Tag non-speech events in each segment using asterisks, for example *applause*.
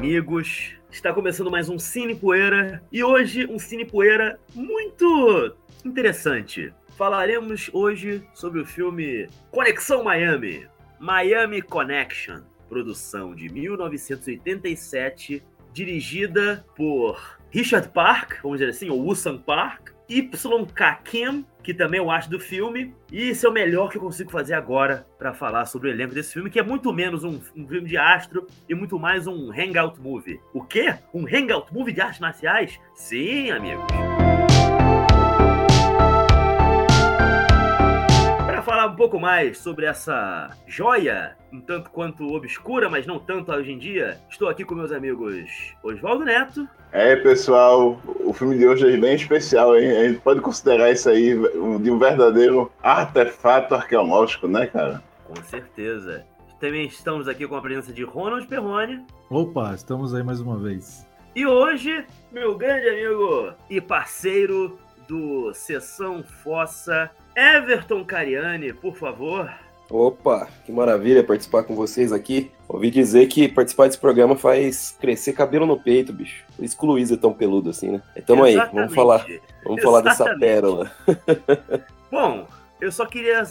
amigos. Está começando mais um Cine Poeira e hoje um Cine Poeira muito interessante. Falaremos hoje sobre o filme Conexão Miami, Miami Connection, produção de 1987, dirigida por Richard Park, vamos dizer assim, ou Woosan Park, Y.K. Kim, que também eu acho do filme. E esse é o melhor que eu consigo fazer agora para falar sobre o elenco desse filme, que é muito menos um, um, filme de astro e muito mais um hangout movie. O quê? Um hangout movie de artes marciais? Sim, amigos. Um pouco mais sobre essa joia um tanto quanto obscura, mas não tanto hoje em dia, estou aqui com meus amigos Oswaldo Neto. É, pessoal, o filme de hoje é bem especial, hein? A gente pode considerar isso aí de um verdadeiro artefato arqueológico, né, cara? Com certeza. Também estamos aqui com a presença de Ronald Perrone. Opa, estamos aí mais uma vez. E hoje, meu grande amigo e parceiro do Sessão Fossa, Everton Cariani, por favor. Opa, que maravilha participar com vocês aqui. Ouvi dizer que participar desse programa faz crescer cabelo no peito, bicho. Por isso que o Luiz é tão peludo assim, né? Então aí, vamos falar, vamos falar dessa pérola. *laughs* Bom, eu só queria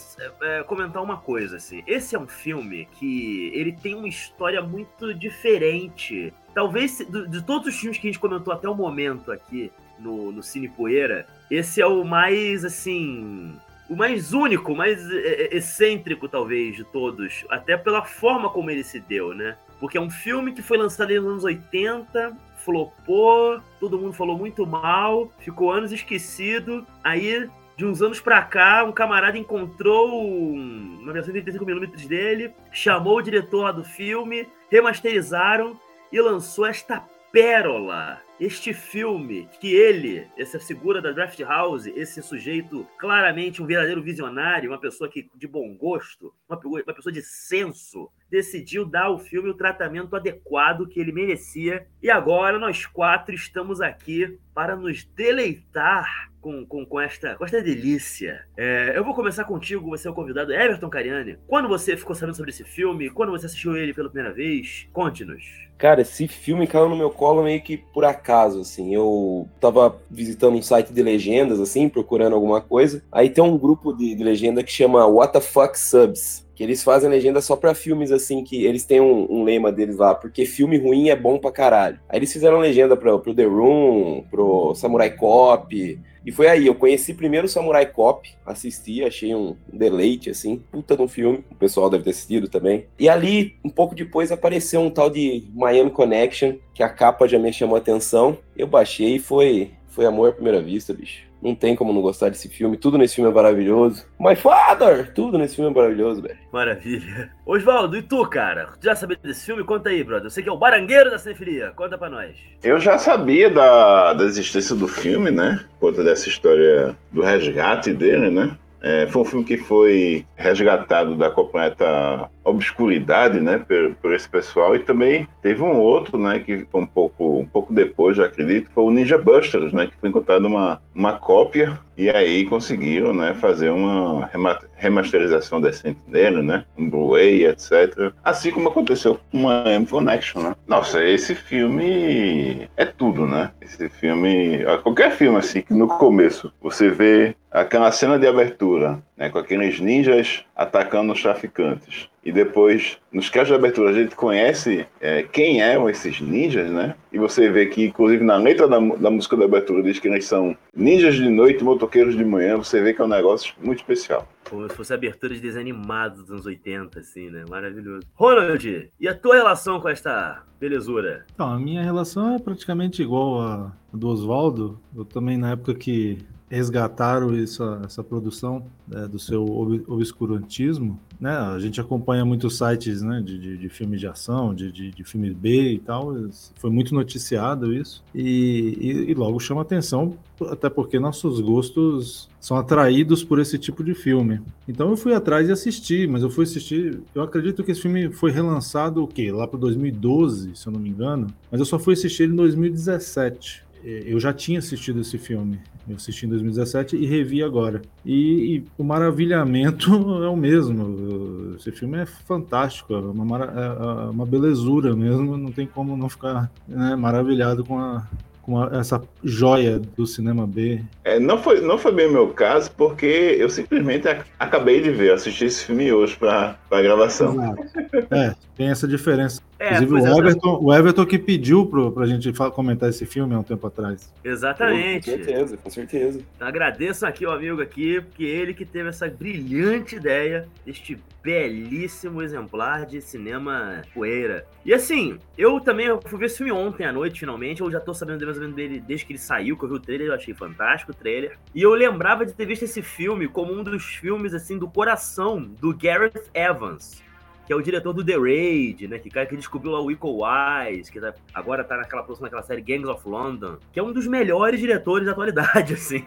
é, comentar uma coisa, assim. Esse é um filme que ele tem uma história muito diferente. Talvez, de, de todos os filmes que a gente comentou até o momento aqui no, no Cine Poeira, esse é o mais, assim, o mais único, mais é, é, excêntrico, talvez, de todos. Até pela forma como ele se deu, né? Porque é um filme que foi lançado nos anos 80, flopou, todo mundo falou muito mal, ficou anos esquecido. Aí, de uns anos pra cá, um camarada encontrou uma versão de 35mm dele, chamou o diretor lá do filme, remasterizaram e lançou esta pérola este filme, que ele, essa figura da Draft House, esse sujeito claramente um verdadeiro visionário, uma pessoa que de bom gosto, uma, uma pessoa de senso, decidiu dar ao filme o tratamento adequado que ele merecia. E agora nós quatro estamos aqui para nos deleitar com, com, com, esta, com esta delícia. É, eu vou começar contigo, você é o convidado, Everton Cariani. Quando você ficou sabendo sobre esse filme? Quando você assistiu ele pela primeira vez? Conte-nos. Cara, esse filme caiu no meu colo meio que por acaso, assim. Eu tava visitando um site de legendas, assim, procurando alguma coisa. Aí tem um grupo de, de legenda que chama What the Fuck Subs que eles fazem legenda só para filmes assim, que eles têm um, um, lema deles lá, porque filme ruim é bom pra caralho. Aí eles fizeram legenda pro, pro The Room, pro Samurai Cop, e foi aí, eu conheci primeiro o Samurai Cop, assisti, achei um deleite, assim, puta no filme, o pessoal deve ter assistido também. E ali, um pouco depois, apareceu um tal de Miami Connection, que a capa já me chamou a atenção, eu baixei e foi, foi amor à primeira vista, bicho. Não tem como não gostar desse filme. Tudo nesse filme é maravilhoso. My Father! Tudo nesse filme é maravilhoso, velho. Maravilha. Osvaldo, e tu, cara? Já sabia desse filme? Conta aí, brother. Eu sei que é o barangueiro da cinefilia. Conta pra nós. Eu já sabia da, da existência do filme, né? Conta dessa história do resgate dele, né? É, foi um filme que foi resgatado da completa obscuridade, né, por, por, esse pessoal. E também teve um outro, né, que um pouco, um pouco depois, já acredito, foi o Ninja Busters, né, que foi encontrado uma, uma cópia e aí conseguiram, né, fazer uma remasterização decente dele, né, um Blu-ray, etc. Assim como aconteceu com uma M Connection, né. Nossa, esse filme é tudo, né. Esse filme, qualquer filme assim que no começo você vê aquela cena de abertura, né, com aqueles ninjas atacando os traficantes e depois, nos casos de abertura, a gente conhece é, quem eram esses ninjas, né? E você vê que, inclusive, na letra da, da música da abertura diz que eles são ninjas de noite motoqueiros de manhã. Você vê que é um negócio muito especial. Como se fosse abertura de desenho animado dos anos 80, assim, né? Maravilhoso. Ronald, e a tua relação com esta belezura? Então, a minha relação é praticamente igual a do Oswaldo. Eu também, na época que resgataram essa, essa produção né, do seu obscurantismo, né? A gente acompanha muitos sites né, de, de, de filmes de ação, de, de, de filmes B e tal. Foi muito noticiado isso. E, e, e, logo chama atenção, até porque nossos gostos são atraídos por esse tipo de filme. Então eu fui atrás e assisti, mas eu fui assistir. Eu acredito que esse filme foi relançado o quê? Lá para 2012, se eu não me engano. Mas eu só fui assistir ele em 2017. Eu já tinha assistido esse filme. Eu assisti em 2017 e revi agora. E, e, o maravilhamento *laughs* é o mesmo. Esse filme é fantástico, é uma, é, é uma belezura mesmo. Não tem como não ficar né, maravilhado com a, com essa joia do cinema B. É, não, foi, não foi bem meu caso, porque eu simplesmente acabei de ver, assisti esse filme hoje para a gravação. É, tem essa diferença. É, Inclusive, o é, Everton, o Everton que pediu pro, pra gente comentar esse filme há um tempo atrás. Exatamente. Com certeza, com certeza. Agradeço aqui o amigo aqui, porque ele que teve essa brilhante ideia deste belíssimo exemplar de cinema poeira. E assim, eu também fui ver esse filme ontem à noite, finalmente. Eu já tô sabendo mais ou menos dele desde que ele saiu, que eu vi o trailer, eu achei fantástico o trailer. E eu lembrava de ter visto esse filme como um dos filmes, assim, do coração do Gareth Evans que é o diretor do The Raid, né? Que cara que descobriu lá o Equal Wise, que tá, agora tá naquela produção daquela série Gangs of London, que é um dos melhores diretores da atualidade, *laughs* assim.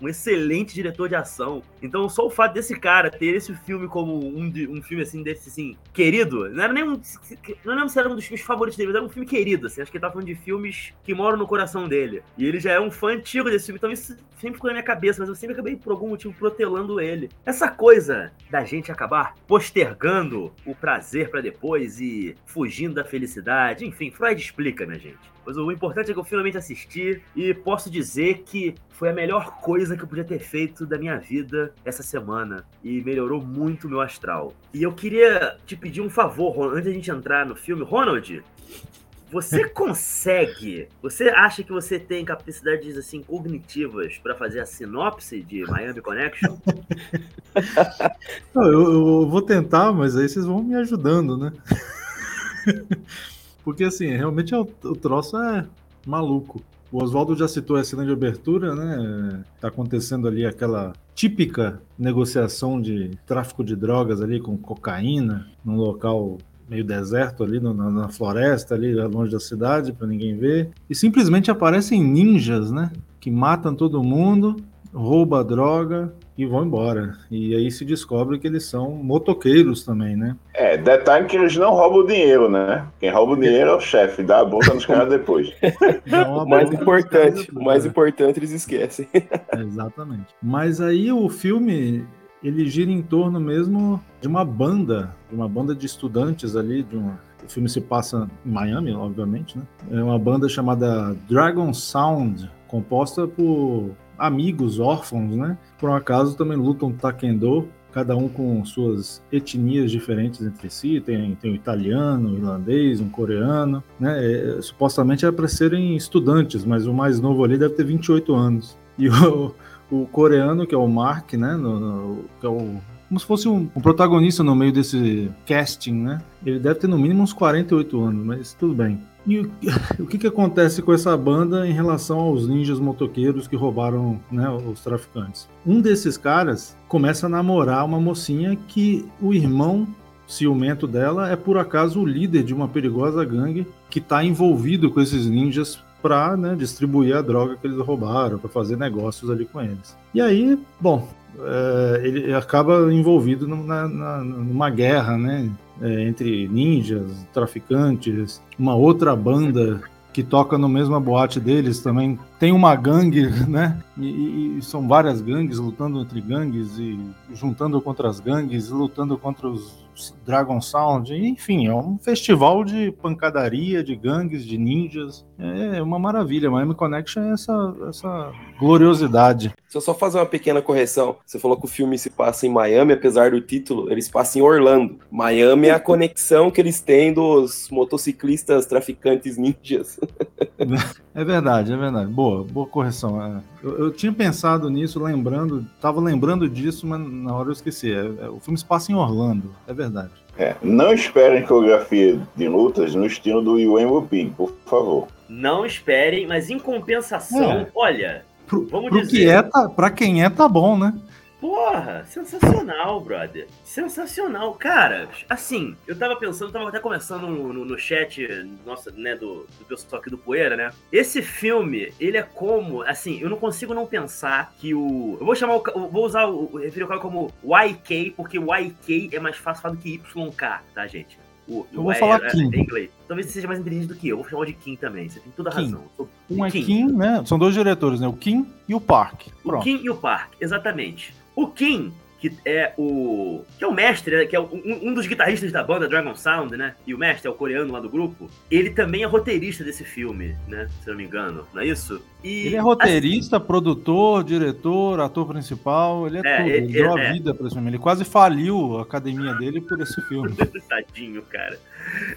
Um excelente diretor de ação. Então, só o fato desse cara ter esse filme como um, um filme assim, desse assim, querido, não era nem um. Não lembro se era um dos filmes favoritos dele, mas era um filme querido, assim. Acho que ele tava falando de filmes que moram no coração dele. E ele já é um fã antigo desse filme, então isso sempre ficou na minha cabeça, mas eu sempre acabei, por algum motivo, protelando ele. Essa coisa da gente acabar postergando o prazer para depois e fugindo da felicidade, enfim, Freud explica, minha gente. Mas o importante é que eu finalmente assisti e posso dizer que foi a melhor coisa que eu podia ter feito da minha vida essa semana e melhorou muito o meu astral. E eu queria te pedir um favor, Ronald, antes da gente entrar no filme. Ronald, você *laughs* consegue? Você acha que você tem capacidades assim cognitivas para fazer a sinopse de Miami Connection? *laughs* Não, eu, eu, vou tentar, mas aí vocês vão me ajudando, né? *laughs* Porque assim, realmente é o, o troço é maluco. O Oswaldo já citou a cena de abertura, né? Tá acontecendo ali aquela típica negociação de tráfico de drogas ali com cocaína num local meio deserto ali na, na, floresta ali longe da cidade para ninguém ver e simplesmente aparecem ninjas, né? Que matam todo mundo, rouba droga e vão embora. E aí se descobre que eles são motoqueiros também, né? É, detalhe que eles não roubam o dinheiro, né? Quem rouba o dinheiro é o chefe, dá a bolsa nos caras depois. *laughs* o mais importante, o mais importante eles esquecem. *laughs* Exatamente. Mas aí o filme ele gira em torno mesmo de uma banda, de uma banda de estudantes ali, de uma o filme se passa em Miami, obviamente, né? É uma banda chamada Dragon Sound, composta por amigos órfãos, né? Por um acaso também lutam taekwondo, cada um com suas etnias diferentes entre si. Tem, tem o italiano, o irlandês, um coreano, né? É, supostamente é para serem estudantes, mas o mais novo ali deve ter 28 anos. E o, o coreano, que é o Mark, né? No, no, que é o como se fosse um, um, protagonista no meio desse casting, né? Ele deve ter no mínimo uns 48 anos, mas tudo bem. E o, *laughs* o que, que acontece com essa banda em relação aos ninjas motoqueiros que roubaram né, os traficantes? Um desses caras começa a namorar uma mocinha que o irmão ciumento dela é por acaso o líder de uma perigosa gangue que está envolvido com esses ninjas para né, distribuir a droga que eles roubaram, para fazer negócios ali com eles. E aí, bom, é, ele acaba envolvido numa, numa guerra, né? É, entre ninjas, traficantes, uma outra banda que toca no mesma boate deles também tem uma gangue, *laughs* né? E, e, são várias gangues lutando entre gangues e juntando contra as gangues, lutando contra os Dragon Sound, enfim, é um festival de pancadaria, de gangues, de ninjas. É uma maravilha. Miami Connection é essa, essa gloriosidade. Se eu só fazer uma pequena correção, você falou que o filme se passa em Miami, apesar do título, ele se passa em Orlando. Miami é a conexão que eles têm dos motociclistas traficantes ninjas. *laughs* É verdade, é verdade. Boa, boa correção. É, eu, eu tinha pensado nisso, lembrando, tava lembrando disso, mas na hora eu esqueci. É, é, o filme se passa em Orlando, é verdade. É, não esperem coreografia de lutas no estilo do Yuan Pig, por favor. Não esperem, mas em compensação, é. olha, pro, vamos pro dizer... Que é, tá, pra quem é, tá bom, né? Porra, sensacional, brother. Sensacional. Cara, assim, eu tava pensando, tava até começando no, no, no chat, nossa, né, do, do pessoal aqui do Poeira, né? Esse filme, ele é como, assim, eu não consigo não pensar que o. Eu vou chamar o. Vou usar o. Referir o cara como YK, porque YK é mais fácil falar do que YK, tá, gente? O, Eu vou falar é, Kim. é inglês. Talvez você seja mais inteligente do que eu. Vou chamar de Kim também. Você tem toda a Kim. razão. Um é Kim, né? São dois diretores, né? O Kim e o Park. O. Kim e o Park, exatamente. O Kim, que é o. que é o mestre, né? Que é um, um dos guitarristas da banda Dragon Sound, né? E o mestre é o coreano lá do grupo. Ele também é roteirista desse filme, né? Se eu não me engano, não é isso? E, Ele é roteirista, produtor, diretor, ator principal, ele é, É, tudo. Ele ele- deu a é. vida pra esse filme. Ele quase faliu a academia dele por esse filme. assim, *laughs* Tadinho, cara.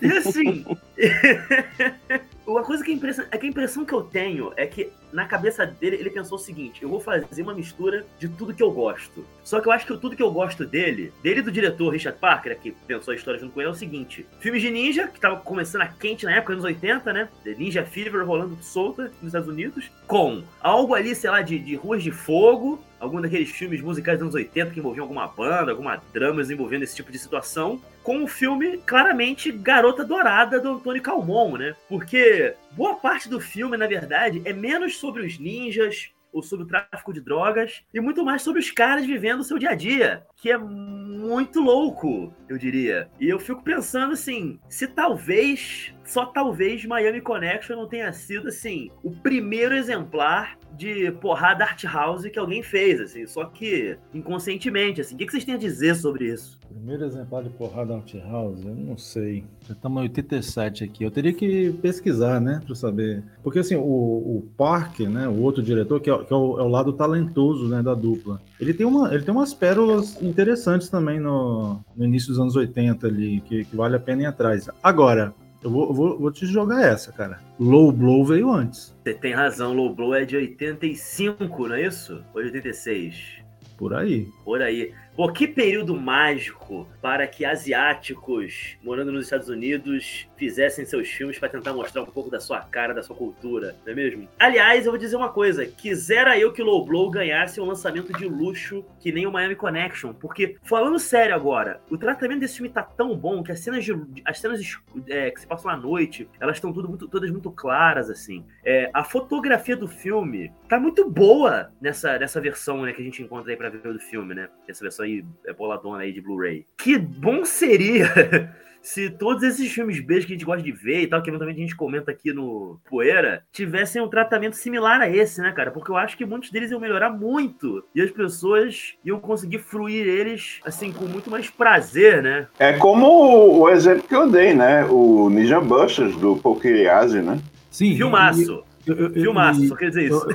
E assim. *laughs* Uma coisa que é, é que a impressão que eu tenho é que na cabeça dele ele pensou o seguinte: eu vou fazer uma mistura de tudo que eu gosto. Só que eu acho que tudo que eu gosto dele, dele do diretor Richard Parker, que pensou a história junto com ele, é o seguinte: filmes de ninja, que tava começando a quente na época, anos 80, né? Ninja Fever rolando solta nos Estados Unidos, com algo ali, sei lá, de, de ruas de fogo, algum daqueles filmes musicais dos anos 80 que envolviam alguma banda, alguma dramas envolvendo esse tipo de situação, com o filme claramente Garota Dourada do Antônio Calmon, né? Porque boa parte do filme, na verdade, é menos sobre os ninjas ou sobre o tráfico de drogas e muito mais sobre os caras vivendo o seu dia a dia, que é muito louco, eu diria. E eu fico pensando assim, se talvez, só talvez Miami Connection não tenha sido assim, o primeiro exemplar de porrada art house que alguém fez, assim, só que inconscientemente, assim. O que vocês têm a dizer sobre isso? Primeiro exemplar de porrada Art House, eu não sei. Já estamos em 87 aqui. Eu teria que pesquisar, né, para saber. Porque assim, o, o Park, né, o outro diretor, que, é, que é, o, é o lado talentoso, né, da dupla. Ele tem, uma, ele tem umas pérolas interessantes também no, no início dos anos 80 ali, que, que vale a pena ir atrás. Agora, eu vou, vou, vou te jogar essa, cara. Low Blow veio antes, Você tem razão, Low Blow é de 85, não é isso? Ou de 86? por aí. Por aí. Pô, que período mágico para que asiáticos morando nos Estados Unidos fizessem seus filmes para tentar mostrar um pouco da sua cara, da sua cultura, não é mesmo? Aliás, eu vou dizer uma coisa: quisera eu que Low Blow ganhasse um lançamento de luxo que nem o Miami Connection, porque, falando sério agora, o tratamento desse filme tá tão bom que as cenas, de, as cenas é, que se passam à noite, elas estão todas muito claras, assim. É, a fotografia do filme tá muito boa nessa, nessa versão né, que a gente encontra aí pra ver do filme, né? Essa versão aí é boladona aí de Blu-ray. Que bom seria *laughs* se todos esses filmes B que a gente gosta de ver e tal, que eventualmente a gente comenta aqui no Poeira, tivessem um tratamento similar a esse, né, cara? Porque eu acho que muitos deles iam melhorar muito e as pessoas iam conseguir fruir eles, assim, com muito mais prazer, né? É como o exemplo que eu dei, né? O Ninja Busters do Pokiriase, né? Sim. Filmaço. e- eu- eu- Filmaço, só queria dizer isso.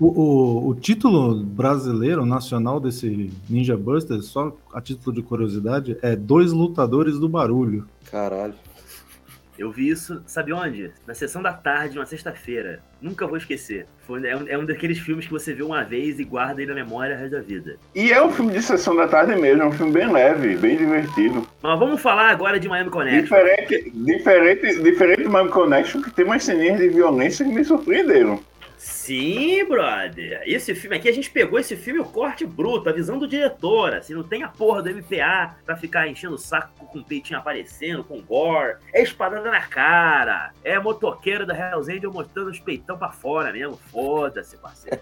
O, o, o título brasileiro, nacional desse Ninja Buster, só a título de curiosidade, é Dois Lutadores do Barulho. Caralho. Eu vi isso, sabe onde? Na sessão da tarde, uma sexta-feira. Nunca vou esquecer. Foi, é, um, é um daqueles filmes que você vê uma vez e guarda aí na memória o resto da vida. E é um filme de sessão da tarde mesmo, é um filme bem leve, bem divertido. Mas vamos falar agora de Miami Connection. Diferente, diferente, diferente do Miami Connection, que tem umas ceninhas de violência que me surpreenderam. Sim, brother. Esse filme aqui, a gente pegou esse filme, o corte bruto, a visão do diretor. Assim, não tem a porra do MPA pra ficar enchendo o saco com o peitinho aparecendo, com gore. É espadada na cara. É motoqueiro da Hells Angel mostrando os peitão pra fora mesmo. Foda-se, parceiro.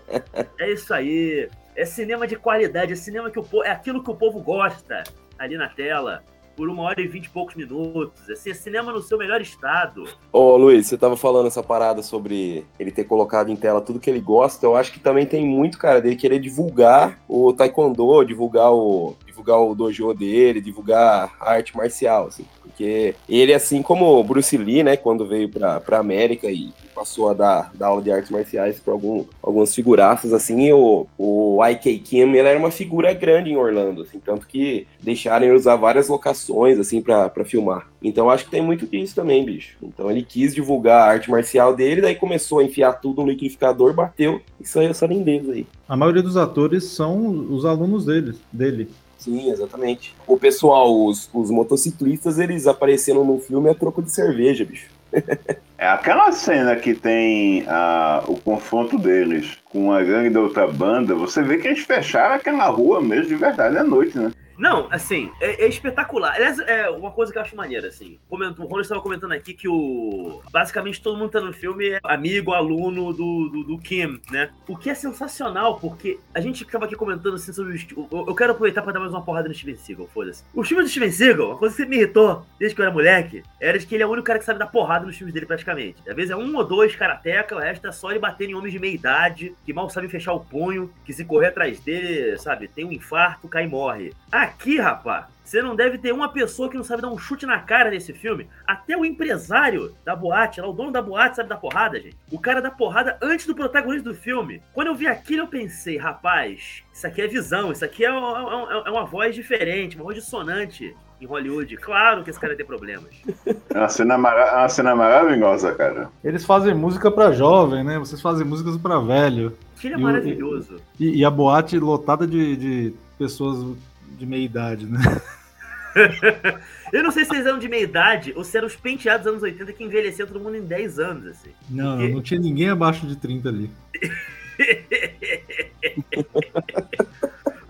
É isso aí. É cinema de qualidade, é cinema que o povo. É aquilo que o povo gosta ali na tela. Por uma hora e vinte e poucos minutos. Assim, é cinema no seu melhor estado. Ô, Luiz, você tava falando essa parada sobre ele ter colocado em tela tudo que ele gosta. Eu acho que também tem muito, cara, dele querer divulgar o taekwondo, divulgar o, divulgar o dojo dele, divulgar a arte marcial, assim. Porque ele, assim como o Bruce Lee, né, quando veio pra, pra América e passou a dar, dar aula de artes marciais para algum, algumas figuraças, assim, o, o I.K. Kim, ele era uma figura grande em Orlando, assim, tanto que deixaram ele usar várias locações, assim, pra filmar. Então acho que tem muito disso também, bicho. Então ele quis divulgar a arte marcial dele, daí começou a enfiar tudo no liquidificador, bateu e saiu essa lindeza aí. A maioria dos atores são os alunos dele. dele. Sim, exatamente. O pessoal, os, os motociclistas, eles apareceram no filme a troco de cerveja, bicho. *laughs* É aquela cena que tem ah, o confronto deles com a gangue da outra banda, você vê que eles fecharam aquela rua mesmo de verdade à noite, né? Não, assim, é, é espetacular. Aliás, é uma coisa que eu acho maneira, assim. Comentou, o Ronald estava comentando aqui que o. Basicamente todo mundo tá no filme é amigo, aluno do, do, do Kim, né? O que é sensacional, porque a gente acaba aqui comentando assim sobre o. Eu, eu quero aproveitar para dar mais uma porrada no Steven Seagal, foda-se. O filme do Steven Seagal, uma coisa que me irritou desde que eu era moleque, era de que ele é o único cara que sabe dar porrada nos filmes dele praticamente. Às vezes é um ou dois karateca, o resto é só ele bater em homens de meia idade, que mal sabem fechar o punho, que se correr atrás dele, sabe, tem um infarto, cai e morre. Aqui, rapaz, você não deve ter uma pessoa que não sabe dar um chute na cara nesse filme. Até o empresário da boate, lá, o dono da boate, sabe dar porrada, gente. O cara dá porrada antes do protagonista do filme. Quando eu vi aquilo, eu pensei, rapaz, isso aqui é visão, isso aqui é, é, é, é uma voz diferente, uma voz dissonante em Hollywood. Claro que esse cara tem problemas. É uma cena, mara... uma cena maravilhosa, cara. Eles fazem música pra jovem, né? Vocês fazem músicas pra velho. Ele é e maravilhoso. O, e, e, a boate lotada de, de pessoas de meia idade, né? *laughs* eu não sei se eles eram de meia idade ou se eram os penteados dos anos 80 que envelheciam todo mundo em 10 anos, assim. Não, Porque... não tinha ninguém abaixo de 30 ali. *laughs*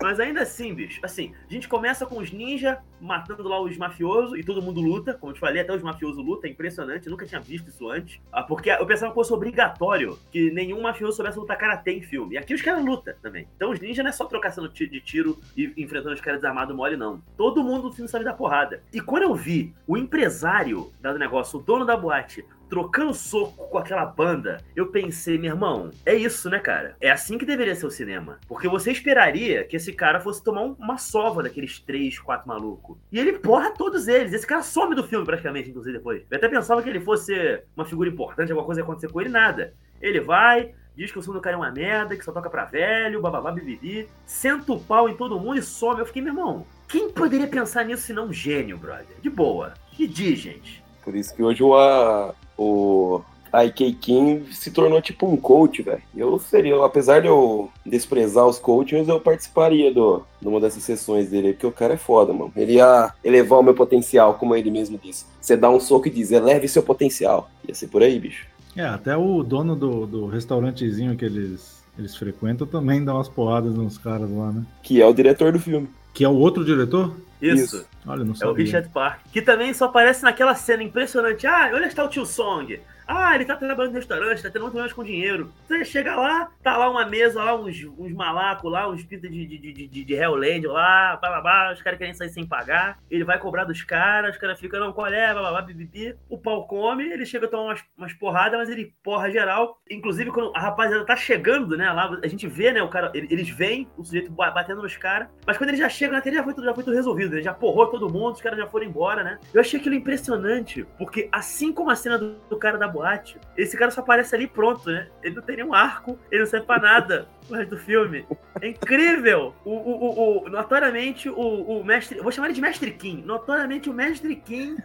Mas ainda assim, bicho, assim, a gente começa com os ninjas matando lá os mafiosos e todo mundo luta. Como eu te falei, até os mafiosos lutam, é impressionante. Eu nunca tinha visto isso antes. Ah, porque eu pensava que fosse obrigatório que nenhum mafioso soubesse lutar karatê em filme. E aqui os caras lutam também. Então os ninjas não é só trocar sendo de tiro e enfrentando os caras desarmados mole, não. Todo mundo no filme sabe dar porrada. E quando eu vi o empresário do negócio, o dono da boate, trocando soco com aquela banda, eu pensei, meu irmão, é isso, né, cara? É assim que deveria ser o cinema. Porque você esperaria que esse cara fosse tomar uma sova daqueles três, quatro malucos. E ele porra todos eles. Esse cara some do filme praticamente, inclusive, depois. Eu até pensava que ele fosse uma figura importante, alguma coisa ia acontecer com ele, nada. Ele vai, diz que o som do cara é uma merda, que só toca pra velho, bababá, bibibi, senta o pau em todo mundo e some. Eu fiquei, meu irmão, quem poderia pensar nisso se não um gênio, brother? De boa. Que diz, gente. Por isso que hoje o, a, o IK King se tornou tipo um coach, velho. Eu seria, apesar de eu desprezar os coaches, eu participaria do, de uma dessas sessões dele, porque o cara é foda, mano. Ele ia elevar o meu potencial, como ele mesmo disse. Você dá um soco e diz, eleve seu potencial. Ia ser por aí, bicho. É, até o dono do, do restaurantezinho que eles, eles frequentam também dá umas porradas nos caras lá, né? Que é o diretor do filme. Que é o outro diretor? Isso. Isso. Olha, não sabia. É o Richard Park. Que também só aparece naquela cena impressionante. Ah, olha está o tio Song. Ah, ele tá trabalhando no restaurante, tá tendo problemas com dinheiro. Você chega lá, tá lá uma mesa, lá uns, uns malacos lá, uns pintos de, de, de, de, de Hellland lá, blá, os caras querem sair sem pagar. Ele vai cobrar dos caras, os caras ficam, não, qual é, blá, bibibi. O pau come, ele chega a tomar umas, umas porradas, mas ele porra geral. Inclusive, quando a rapaziada tá chegando, né, lá, a gente vê, né, o cara, eles veem o sujeito batendo nos caras, mas quando ele já chega na tela, já foi, já foi tudo resolvido, ele já porrou todo mundo, os caras já foram embora, né. Eu achei aquilo impressionante, porque assim como a cena do, do cara da boate, esse cara só aparece ali pronto, né? Ele não tem nenhum arco, ele não serve pra nada no resto do filme. É incrível! O, o, o, o notoriamente, o, o mestre. Vou chamar ele de Mestre Kim. Notoriamente, o Mestre Kim.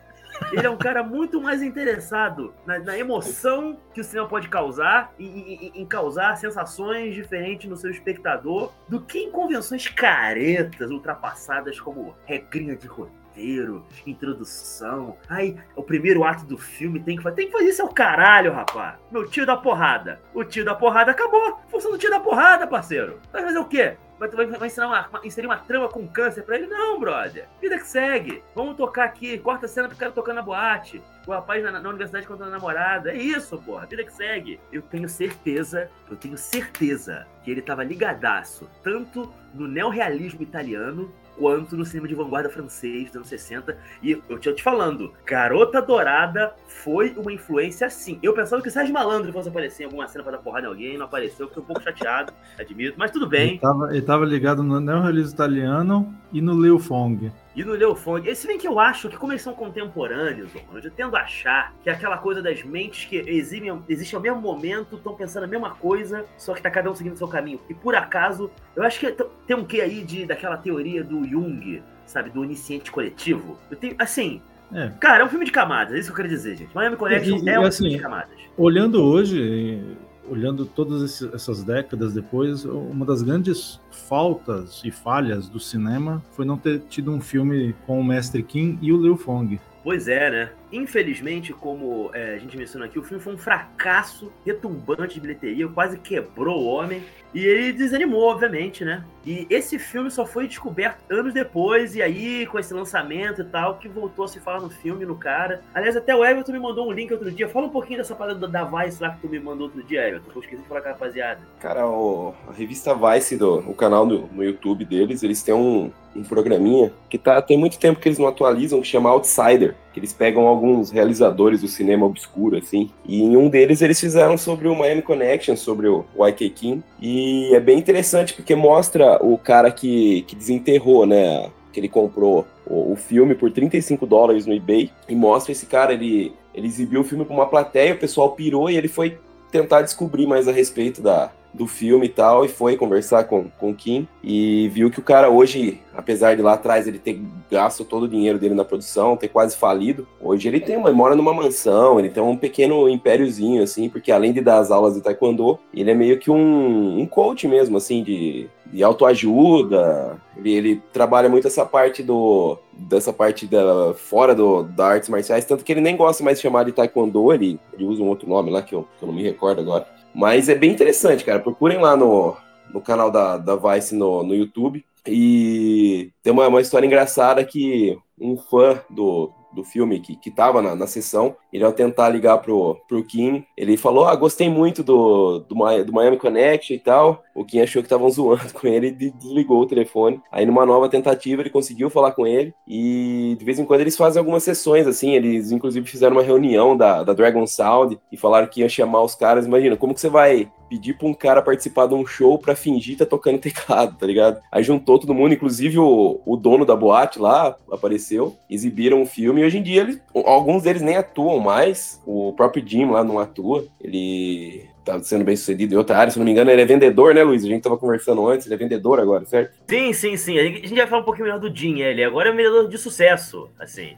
Ele é um cara muito mais interessado na, na emoção que o cinema pode causar, em, em, em, causar sensações diferentes no seu espectador, do que em convenções caretas, ultrapassadas como regrinha de roteiro roteiro, introdução. Aí, o primeiro ato do filme tem que fazer. Tem que fazer isso é o caralho, rapaz. Meu tio da porrada. O tio da porrada acabou. Função do tio da porrada, parceiro. Vai fazer o quê? Vai, vai, vai ensinar uma, uma, inserir uma trama com câncer pra ele? Não, brother. Vida que segue. Vamos tocar aqui. Corta a cena pro cara tocando na boate. O rapaz na, na universidade contando a namorada. É isso, porra. Vida que segue. Eu tenho certeza, eu tenho certeza que ele tava ligadaço tanto no neorrealismo italiano quanto no cinema de vanguarda francês dos anos 60. E eu tinha te falando, Garota Dourada foi uma influência assim. Eu pensava que o Sérgio Malandro fosse aparecer em alguma cena para dar porrada em alguém, não apareceu, fiquei um pouco chateado, *laughs* admito, mas tudo bem. Ele tava, ele tava ligado no neorrealismo italiano e no Leo Fong e no Leofong. Esse bem que eu acho que, como eles são contemporâneos, eu tendo a achar que é aquela coisa das mentes que exibem, existem ao mesmo momento, estão pensando a mesma coisa, só que tá cada um seguindo o seu caminho. E por acaso, eu acho que tem um quê aí de, daquela teoria do Jung, sabe, do onisciente coletivo. Eu tenho, assim, é. Cara, é um filme de camadas, é isso que eu quero dizer, gente. Miami Connection e, é um assim, filme de camadas. Olhando hoje, olhando todas essas décadas depois, uma das grandes faltas e falhas do cinema foi não ter tido um filme com o Mestre Kim e o Liu Fong. Pois é, né? infelizmente, como é, a gente mencionou aqui, o filme foi um fracasso retumbante de bilheteria, quase quebrou o homem. E ele desanimou, obviamente, né? E esse filme só foi descoberto anos depois, e aí, com esse lançamento e tal, que voltou a se falar no filme, no cara. Aliás, até o Everton me mandou um link outro dia. Fala um pouquinho dessa parada da Vice lá que tu me mandou outro dia, Everton. Eu esqueci de falar com a rapaziada. Cara, o, a revista Vice, do, o canal do, no YouTube deles, eles têm um, um programinha que tá, tem muito tempo que eles não atualizam, que chama Outsider. Que eles pegam alguns realizadores do cinema obscuro, assim. E em um deles eles fizeram sobre o Miami Connection, sobre o YK King. E é bem interessante porque mostra o cara que, que desenterrou, né? Que ele comprou o, o filme por 35 dólares no eBay. E mostra esse cara, ele, ele exibiu o filme para uma plateia, o pessoal pirou e ele foi tentar descobrir mais a respeito da, do filme e tal, e foi conversar com, com o Kim, e viu que o cara hoje, apesar de lá atrás ele ter gasto todo o dinheiro dele na produção, ter quase falido, hoje ele tem uma, mora numa mansão, ele tem um pequeno impériozinho, assim, porque além de dar as aulas de taekwondo, ele é meio que um, um coach mesmo, assim, de, de autoajuda, ele, ele trabalha muito essa parte do dessa parte da, fora do, da artes marciais, tanto que ele nem gosta mais de chamar de taekwondo, ele, ele usa um outro nome lá que eu, que eu não me recordo agora, mas é bem interessante, cara. Procurem lá no, no canal da, da Vice no, no YouTube. E tem uma, uma história engraçada que um fã do, do filme que, que tava na, na sessão, ele ao tentar ligar pro, pro Kim, ele falou, ah, gostei muito do, do, do Miami Connection e tal, o Kim achou que estavam *laughs* zoando com ele e desligou o telefone. Aí numa nova tentativa ele conseguiu falar com ele e de vez em quando eles fazem algumas sessões assim, eles inclusive fizeram uma reunião da, da Dragon Sound e falaram que iam chamar os caras, imagina, como que você vai pedir pra um cara participar de um show pra fingir tá tocando *laughs* teclado, tá ligado? Aí juntou todo mundo, inclusive o, o dono da boate lá apareceu, exibiram o filme e hoje em dia eles, alguns deles nem atuam mais, o próprio Jim lá não atua, ele tá sendo bem sucedido em outra área, se não me engano ele é vendedor, né Luiz? A gente tava conversando antes, ele é vendedor agora, certo? Sim, sim, sim, a gente vai falar um pouquinho melhor do Jim, ele agora é um vendedor de sucesso, assim,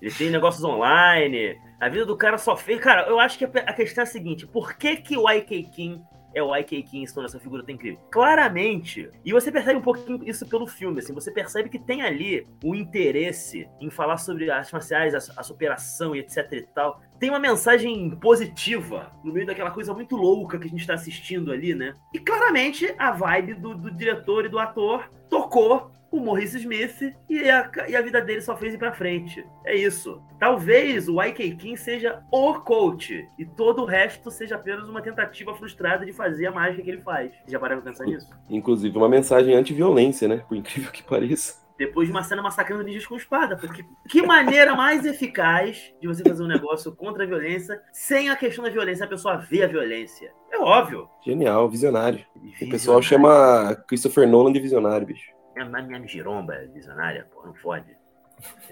ele tem negócios online, a vida do cara só fez. Cara, eu acho que a questão é a seguinte: por que, que o IK King é o I.K. Kingston nessa figura tão incrível. Claramente, e você percebe um pouquinho isso pelo filme, assim, você percebe que tem ali o interesse em falar sobre artes marciais, a, a superação e etc e tal. Tem uma mensagem positiva no meio daquela coisa muito louca que a gente tá assistindo ali, né? E claramente a vibe do, do diretor e do ator tocou o Maurice Smith e a, e a vida dele só fez ir pra frente. É isso. Talvez o YK King seja o coach e todo o resto seja apenas uma tentativa frustrada de fazer a mágica que ele faz. Já pararam pra pensar nisso? Inclusive uma mensagem anti-violência, né? Por incrível que *laughs* pareça. Depois de uma cena massacrando ninjas com espada. Porque que maneira mais eficaz de você fazer um negócio contra a violência sem a questão da violência, a pessoa vê a violência. É óbvio. Genial, visionário. visionário. O pessoal chama Christopher Nolan de visionário, bicho. É a minha giromba visionária, pô, não fode.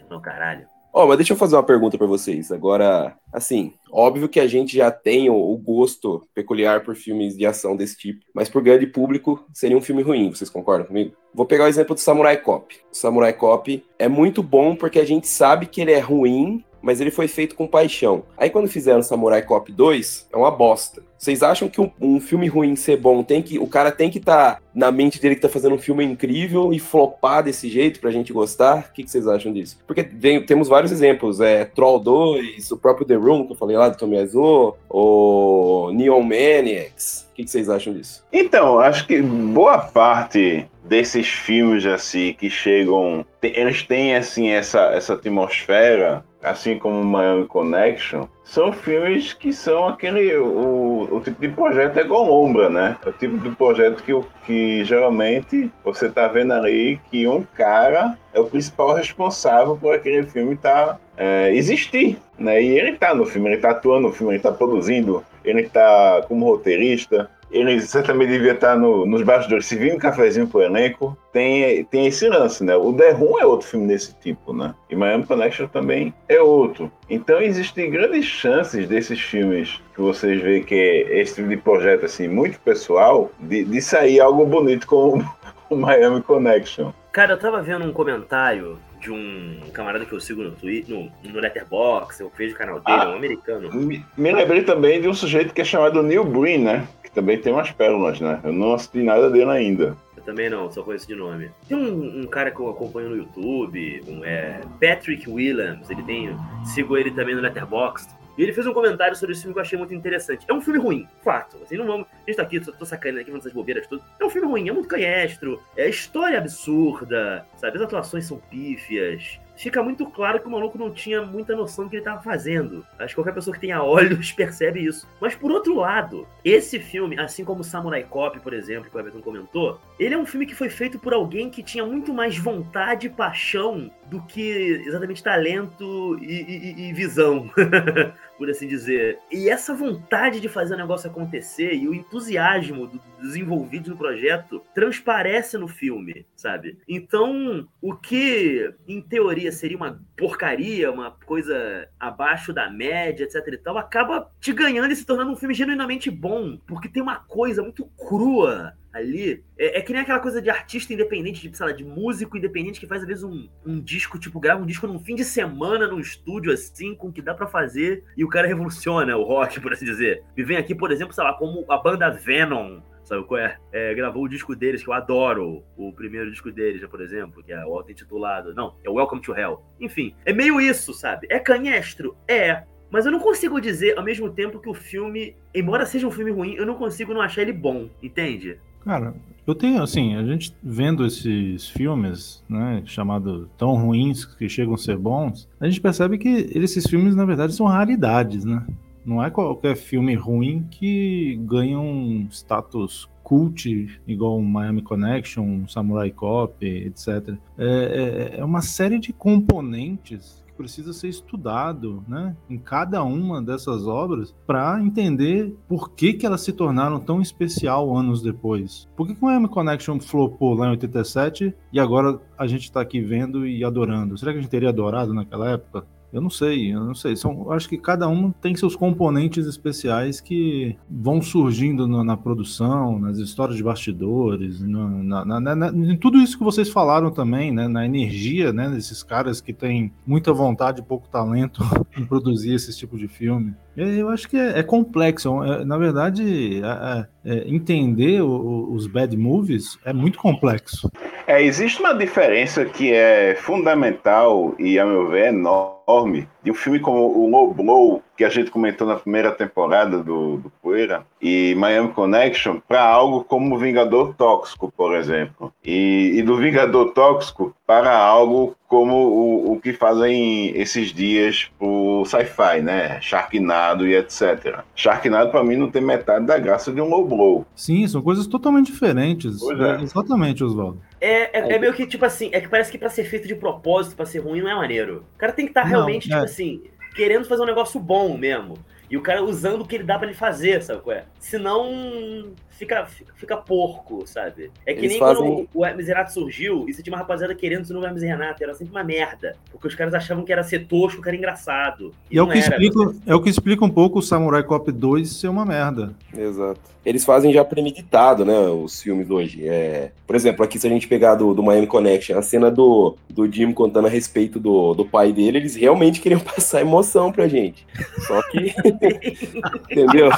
Não, caralho. Ó, oh, mas deixa eu fazer uma pergunta para vocês. Agora, assim, óbvio que a gente já tem o, o, gosto peculiar por filmes de ação desse tipo, mas por grande público seria um filme ruim, vocês concordam comigo? Vou pegar o exemplo do Samurai Cop. O Samurai Cop é muito bom porque a gente sabe que ele é ruim, mas ele foi feito com paixão. Aí quando fizeram Samurai Cop 2, é uma bosta. Vocês acham que um, um, filme ruim ser bom tem que. O cara tem que estar tá na mente dele que tá fazendo um filme incrível e flopar desse jeito pra gente gostar? O que, vocês acham disso? Porque tem, temos vários exemplos. É Troll 2, o próprio The Room, que eu falei lá do Tommy Wiseau, o Neon Maniacs. Que, que vocês acham disso? Então, acho que boa parte desses filmes assim que chegam. Eles têm assim essa, essa atmosfera assim como Miami Connection, são filmes que são aquele. O, o tipo de projeto é Golombra, né? É o tipo de projeto que, que geralmente você tá vendo ali que um cara é o principal responsável por aquele filme tá, é, existir, né? E ele tá no filme, ele tá atuando no filme, ele tá produzindo, ele tá como roteirista, ele certamente devia estar no, nos bastidores servindo um cafezinho pro elenco. Tem, tem esse lance, né? O The Room é outro filme desse tipo, né? E Miami Connection também é outro. Então existem grandes chances desses filmes que vocês veem que é esse tipo de projeto assim, muito pessoal, de, de sair algo bonito como *laughs* o Miami Connection. Cara, eu tava vendo um comentário de um camarada que eu sigo no Twitter, no, no Letterboxd, eu vejo o canal dele, ah, um americano. Me, me, lembrei também de um sujeito que é chamado Neil Breen, né? Que também tem umas pérolas, né? Eu não assisti nada dele ainda. Eu também não, só conheço de nome. Tem um, um cara que eu acompanho no YouTube, um, é Patrick Williams, ele tem. Sigo ele também no Letterboxd. E ele fez um comentário sobre esse filme que eu achei muito interessante. É um filme ruim, fato. Assim, não vamos. A gente tá aqui, tô, tô sacaneando aqui, falando essas bobeiras tudo. É um filme ruim, é muito canhestro, é história absurda, sabe? As atuações são pífias fica muito claro que o maluco não tinha muita noção do que ele estava fazendo. Acho que qualquer pessoa que tenha olhos *laughs* percebe isso. Mas por outro lado, esse filme, assim como Samurai Cop, por exemplo, que o Everton comentou, ele é um filme que foi feito por alguém que tinha muito mais vontade e paixão do que exatamente talento e, e, e visão, *laughs* por assim dizer. E essa vontade de fazer o negócio acontecer e o entusiasmo dos envolvidos no projeto transparece no filme, sabe? Então, o que em teoria seria uma porcaria, uma coisa abaixo da média, etc e tal, acaba te ganhando e se tornando um filme genuinamente bom, porque tem uma coisa muito crua ali. É, é, que nem aquela coisa de artista independente, de, sei lá, de músico independente que faz às vezes um, um disco, tipo, grava um disco num fim de semana num estúdio assim, com o que dá para fazer, e o cara revoluciona o rock, por assim dizer. Me vem aqui, por exemplo, sei lá, como a banda Venom, sabe qual é? é? Gravou o disco deles, que eu adoro, o primeiro disco deles, por exemplo, que é o auto-intitulado. Não, é Welcome to Hell. Enfim, é meio isso, sabe? É canhestro? É. Mas eu não consigo dizer, ao mesmo tempo, que o filme, embora seja um filme ruim, eu não consigo não achar ele bom, entende? Cara, eu tenho, assim, a gente vendo esses filmes, né, chamados tão ruins que chegam a ser bons, a gente percebe que esses filmes, na verdade, são raridades, né? Não é qualquer filme ruim que ganha um status cult, igual Miami Connection, Samurai Cop, etc. É, é, é uma série de componentes precisa ser estudado, né, em cada uma dessas obras para entender por que, que elas se tornaram tão especial anos depois. Por que, que o M Connection flopou lá em 87 e agora a gente está aqui vendo e adorando? Será que a gente teria adorado naquela época? Eu não sei, eu não sei. São, acho que cada um tem seus componentes especiais que vão surgindo na, na produção, nas histórias de bastidores, na, na, na, em tudo isso que vocês falaram também, né? Na energia, né? Desses caras que têm muita vontade e pouco talento *laughs* em produzir esse tipo de filme. Eu acho que é, é complexo. É, na verdade, é, é entender o, os bad movies é muito complexo. É, existe uma diferença que é fundamental e, a meu ver, enorme de um filme como o Low Blow, que a gente comentou na primeira temporada do, do Poeira, e Miami Connection, para algo como Vingador Tóxico, por exemplo. E, e do Vingador Tóxico para algo como o, o que fazem esses dias pro sci-fi, né? Sharknado e etc. Sharknado, para mim, não tem metade da graça de um Low Blow. Sim, são coisas totalmente diferentes. É. Exatamente, Oswaldo. É, é, é, meio que, tipo assim, é que parece que pra ser feito de propósito, pra ser ruim, não é maneiro. O cara tem que estar tá realmente, tipo é. assim, querendo fazer um negócio bom mesmo. E o cara usando o que ele dá para ele fazer, sabe qual é? Senão fica, fica, fica porco, sabe? É que Eles nem fazem... quando o Hermes Renato surgiu e você tinha uma rapaziada querendo ser no Hermes Renato, era sempre uma merda. Porque os caras achavam que era ser tosco, que era engraçado. E, e é, o que era, explica, é o que explica um pouco o Samurai Cop 2 ser uma merda. Exato. Eles fazem já premeditado, né, os filmes hoje. É... Por exemplo, aqui se a gente pegar do, do Miami Connection, a cena do, do Jim contando a respeito do, do pai dele, eles realmente *laughs* queriam passar emoção pra gente. Só que... *laughs* Entendeu?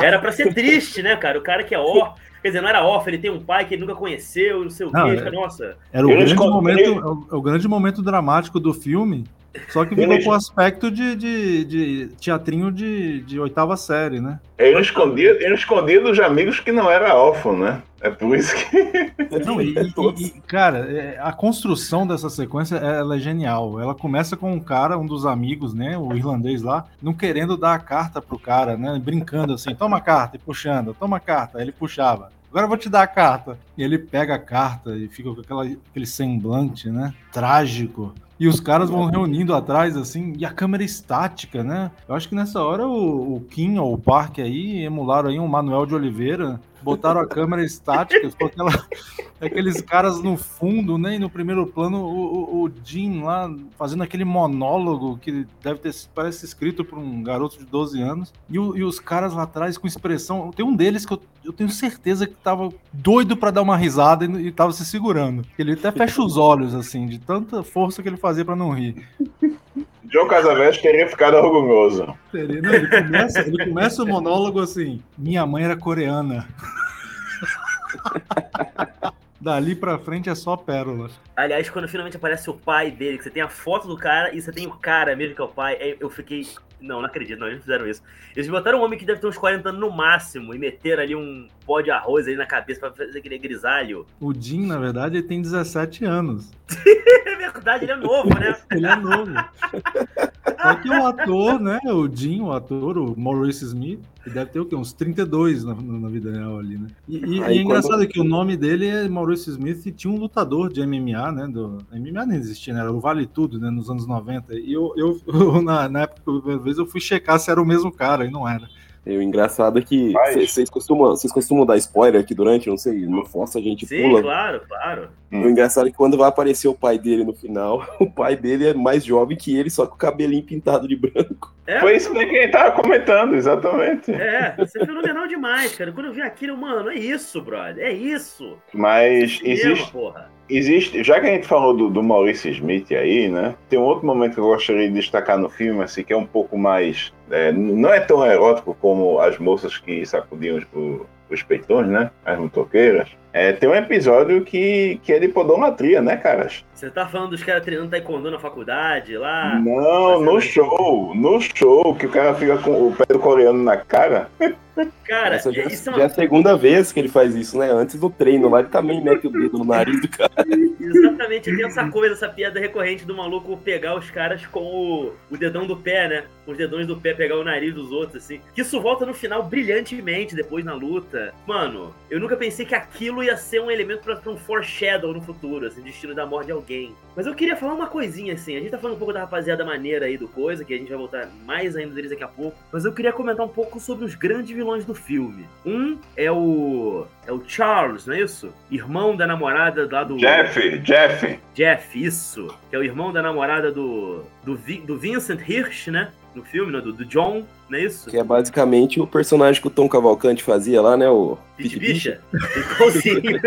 Era pra ser triste, né, cara? O cara que é ó. Quer dizer, não era órfão, ele tem um pai que ele nunca conheceu, não sei o quê. É, nossa. Era o grande, momento, o, o grande momento dramático do filme, só que virou com o aspecto de, de, de, teatrinho de, de oitava série, né? Ele escondia, ele escondia dos amigos que não era órfão, né? É por isso que. *laughs* Não, e, e, e, cara, é, a construção dessa sequência ela é genial. Ela começa com um cara, um dos amigos, né? O irlandês lá, não querendo dar a carta pro cara, né? Brincando assim, toma a carta e puxando, toma a carta. Aí ele puxava. Agora eu vou te dar a carta. E ele pega a carta e fica com aquela, aquele semblante, né? Trágico. E os caras vão reunindo atrás, assim, e a câmera estática, né? Eu acho que nessa hora o, o Kim ou o Park aí emularam aí um Manuel de Oliveira botaram a câmera estática, com aquela, *laughs* aqueles caras no fundo, né? E no primeiro plano, o, o, o Jim lá fazendo aquele monólogo que deve ter, parece escrito por um garoto de 12 anos. E, o, e os caras lá atrás com expressão. Tem um deles que eu, eu tenho certeza que tava doido para dar uma risada e, e tava se segurando. Ele até fecha os olhos, assim, de tanta força que ele fazia para não rir. João Casavetes teria ficado orgulhoso. Não, ele, começa, ele começa o monólogo assim: Minha mãe era coreana. *laughs* Dali pra frente é só pérola. Aliás, quando finalmente aparece o pai dele, que você tem a foto do cara e você tem o cara mesmo que é o pai, aí eu fiquei. Não, não acredito, não, eles não fizeram isso. Eles botaram um homem que deve ter uns 40 anos no máximo e meteram ali um pó de arroz aí na cabeça pra fazer aquele grisalho. O Jim, na verdade, ele tem 17 anos. É verdade, ele é novo, né? *laughs* Ele é novo. Só que o ator, né? O Jim, o ator, o Maurice Smith, ele deve ter o quê? Uns 32 na, na vida real ali, né? E, e- Aí e é engraçado quando- que o nome dele é Maurice Smith e tinha um lutador de MMA, né? Do, MMA nem existia, né? Era o Vale Tudo, né? Nos anos 90. E eu, eu, eu, *laughs* na, na época, primeira vez, eu fui checar se era o mesmo cara, e não era. E o engraçado é que vocês costumam, vocês costumam dar spoiler aqui durante, não sei, no Força a gente Sim, pula. claro, claro. O engraçado é que quando vai aparecer o pai dele no final, *laughs* o pai dele é mais jovem que ele, só com o cabelinho pintado de branco. É, Foi isso que ele tava comentando, exatamente. é, isso é fenomenal demais, cara. Quando eu vi aquilo, mano, é isso, brother. É isso. Mas Cinema, existe, porra. Existe, já que a gente falou do, do Maurício Smith aí, né? Tem um outro momento que eu gostaria de destacar no filme, assim, que é um pouco mais. é, não é tão erótico como as moças que sacudiam os, os peitões, né? As motoqueiras. É, tem um episódio que, que é de podolatria, né, caras? Você tá falando dos caras treinando taekwondo na faculdade lá? Não, no show, no show, que o cara fica com o pé do coreano na cara. Cara, Essa já, isso é já é uma a segunda vez que ele faz isso, né? Antes do treino lá, ele também mete o dedo no nariz do cara. *laughs* Exatamente, tem essa coisa, essa piada recorrente do maluco pegar os caras com o, o dedão do pé, né? Com os dedões do pé, pegar o nariz dos outros, assim. Que isso volta no final brilhantemente depois na luta. Mano, eu nunca pensei que aquilo ia ser um elemento pra, pra um foreshadow no futuro, assim, destino da morte de alguém. Mas eu queria falar uma coisinha, assim. A gente tá falando um pouco da rapaziada maneira aí do coisa, que a gente vai voltar mais ainda deles daqui a pouco. Mas eu queria comentar um pouco sobre os grandes vilões do filme. Um é o. É o Charles, não é isso? Irmão da namorada lá do. Jeff, Jeff. Jeff, isso. Que é o irmão da namorada do, do, do Vincent Hirsch, né? No filme, né? Do, do John, não é isso? Que é basicamente o personagem que o Tom Cavalcante fazia lá, né? O Pit Bicha? Igualzinho.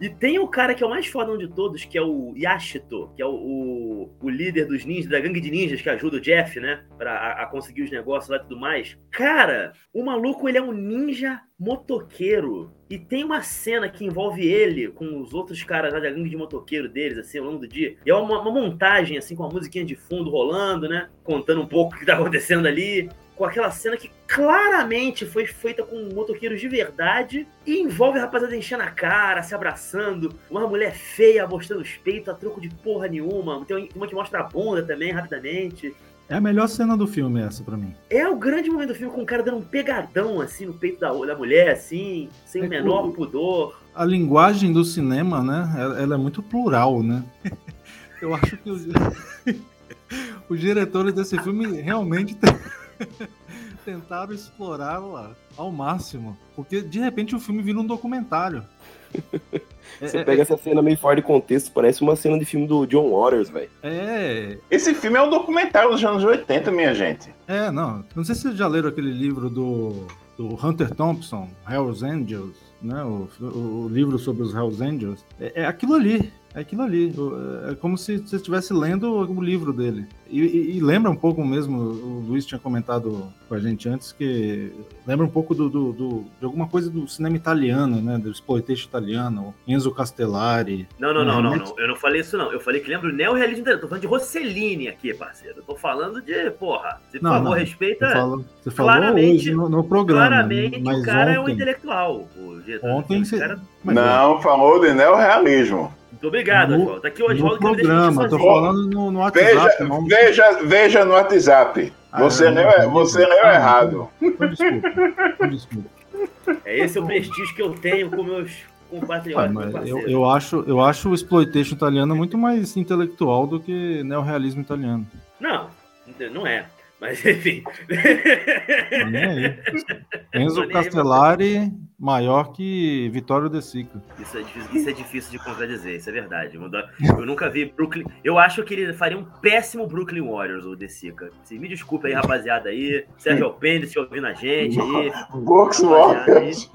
E tem o cara que é o mais fodão de todos, que é o Yashito, que é o, o, o líder dos ninjas, da gangue de ninjas que ajuda o Jeff, né? Pra a, a conseguir os negócios lá e tudo mais. Cara, o maluco, ele é um ninja motoqueiro. E tem uma cena que envolve ele com os outros caras lá da gangue de motoqueiro deles, assim, ao longo do dia. E é uma, uma montagem, assim, com a musiquinha de fundo rolando, né? Contando um pouco o que tá acontecendo ali com aquela cena que claramente foi feita com motoqueiros de verdade e envolve a rapaziada enchendo a cara, se abraçando, uma mulher feia mostrando os peitos a troco de porra nenhuma, tem uma que mostra a bunda também, rapidamente. É a melhor cena do filme essa pra mim. É o grande momento do filme com o cara dando um pegadão assim no peito da, da mulher, assim, sem É o menor o- pudor. A linguagem do cinema, né? Ela ela é muito plural, né? Eu acho que os, *laughs* os diretores desse filme realmente te- *laughs* tentaram explorá-la ao máximo. Porque de repente o filme vira um documentário. É- *laughs* Você é- pega essa cena meio fora de contexto, parece uma cena de filme do John Waters, velho. É, Esse filme é um documentário dos anos 80, minha gente. é, não. Não sei se vocês já leram aquele livro do, do Hunter Thompson, Hells Angels, né? O, o- o livro sobre os Hells Angels. É, é aquilo ali. É aquilo ali. É como se você estivesse lendo o livro dele. E, e- e lembra um pouco mesmo, o Luiz tinha comentado com a gente antes, que lembra um pouco do, do- do- de alguma coisa do cinema italiano, né? Do exploitation italiano, Enzo Castellari. Não, não, não, não, Realmente- não. Eu não falei isso, não. Eu falei que lembra o neorrealismo italiano. Tô falando de Rossellini aqui, parceiro. Eu tô falando de, porra. Se por Não, favor, não. respeita. Você falou, você falou claramente- hoje no, no programa. Claramente mas o cara é um ontem- intelectual. Ontem você- cara- não, falou de neorrealismo. Muito obrigado, No- Oswaldo. Aqui o Oswaldo programa, tô sozinho. falando no, no WhatsApp. Veja, não- veja, veja no WhatsApp. Ah, Você, é, leu, não, você não, leu não, errado. Desculpa. Desculpa. É esse o prestígio que eu tenho com meus Ah, compatriotas. meus eu, eu, acho, eu acho o exploitation italiano muito mais intelectual do que neorrealismo italiano. Não, não é. Mas enfim. Aí. *laughs* Enzo aí, Castellari maior que Vittorio De Sica. Isso é, difícil, isso é difícil de contradizer, isso é verdade. Eu nunca vi Brooklyn. Eu acho que ele faria um péssimo Brooklyn Warriors, o Desica. Se me desculpa aí, rapaziada aí. Sérgio Pendes ouvindo a gente aí. Box *laughs* Warriors.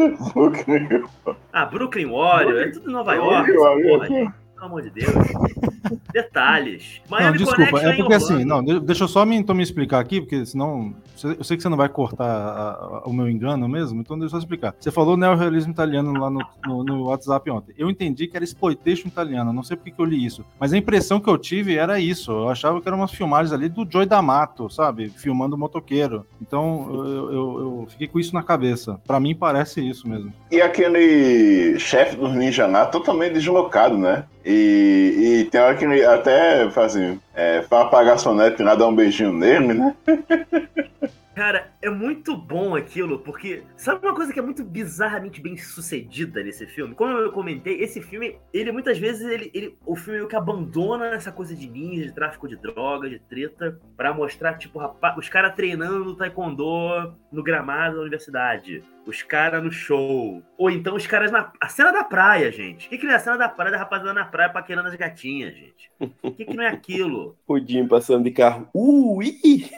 Ah, Brooklyn Warriors, é tudo Nova York, Brooklyn porra. Pelo amor de Deus. *laughs* Detalhes. Não, Miami desculpa, Connection é em porque assim, não, de- deixa eu só me, então me explicar aqui, porque senão. Eu sei que você não vai cortar a- a- o meu engano mesmo, então deixa eu só explicar. Você falou neorrealismo italiano lá no, no, no WhatsApp ontem. Eu entendi que era exploitation italiano, não sei porque que eu li isso. Mas a impressão que eu tive era isso. Eu achava que eram umas filmagens ali do Joy D'Amato, sabe? Filmando o motoqueiro. Então eu, eu- eu fiquei com isso na cabeça. Pra mim parece isso mesmo. E aquele chefe dos ninja lá totalmente deslocado, né? E, e tem hora que até assim, é, pra garçonete lá dar um beijinho nele, né? *laughs* Cara, é muito bom aquilo, porque sabe uma coisa que é muito bizarramente bem sucedida nesse filme? Como eu comentei, esse filme, ele muitas vezes, ele, ele- o filme meio que abandona essa coisa de ninja, de tráfico de drogas, de treta, pra mostrar, tipo, rapaz, os caras treinando taekwondo no gramado da universidade. Os caras no show. Ou então os caras na. A cena da praia, gente. O que, que não é a cena da praia da rapaziada na praia paquerando as gatinhas, gente? O que, que não é aquilo? *laughs* O Jim passando de carro. Ui! *laughs*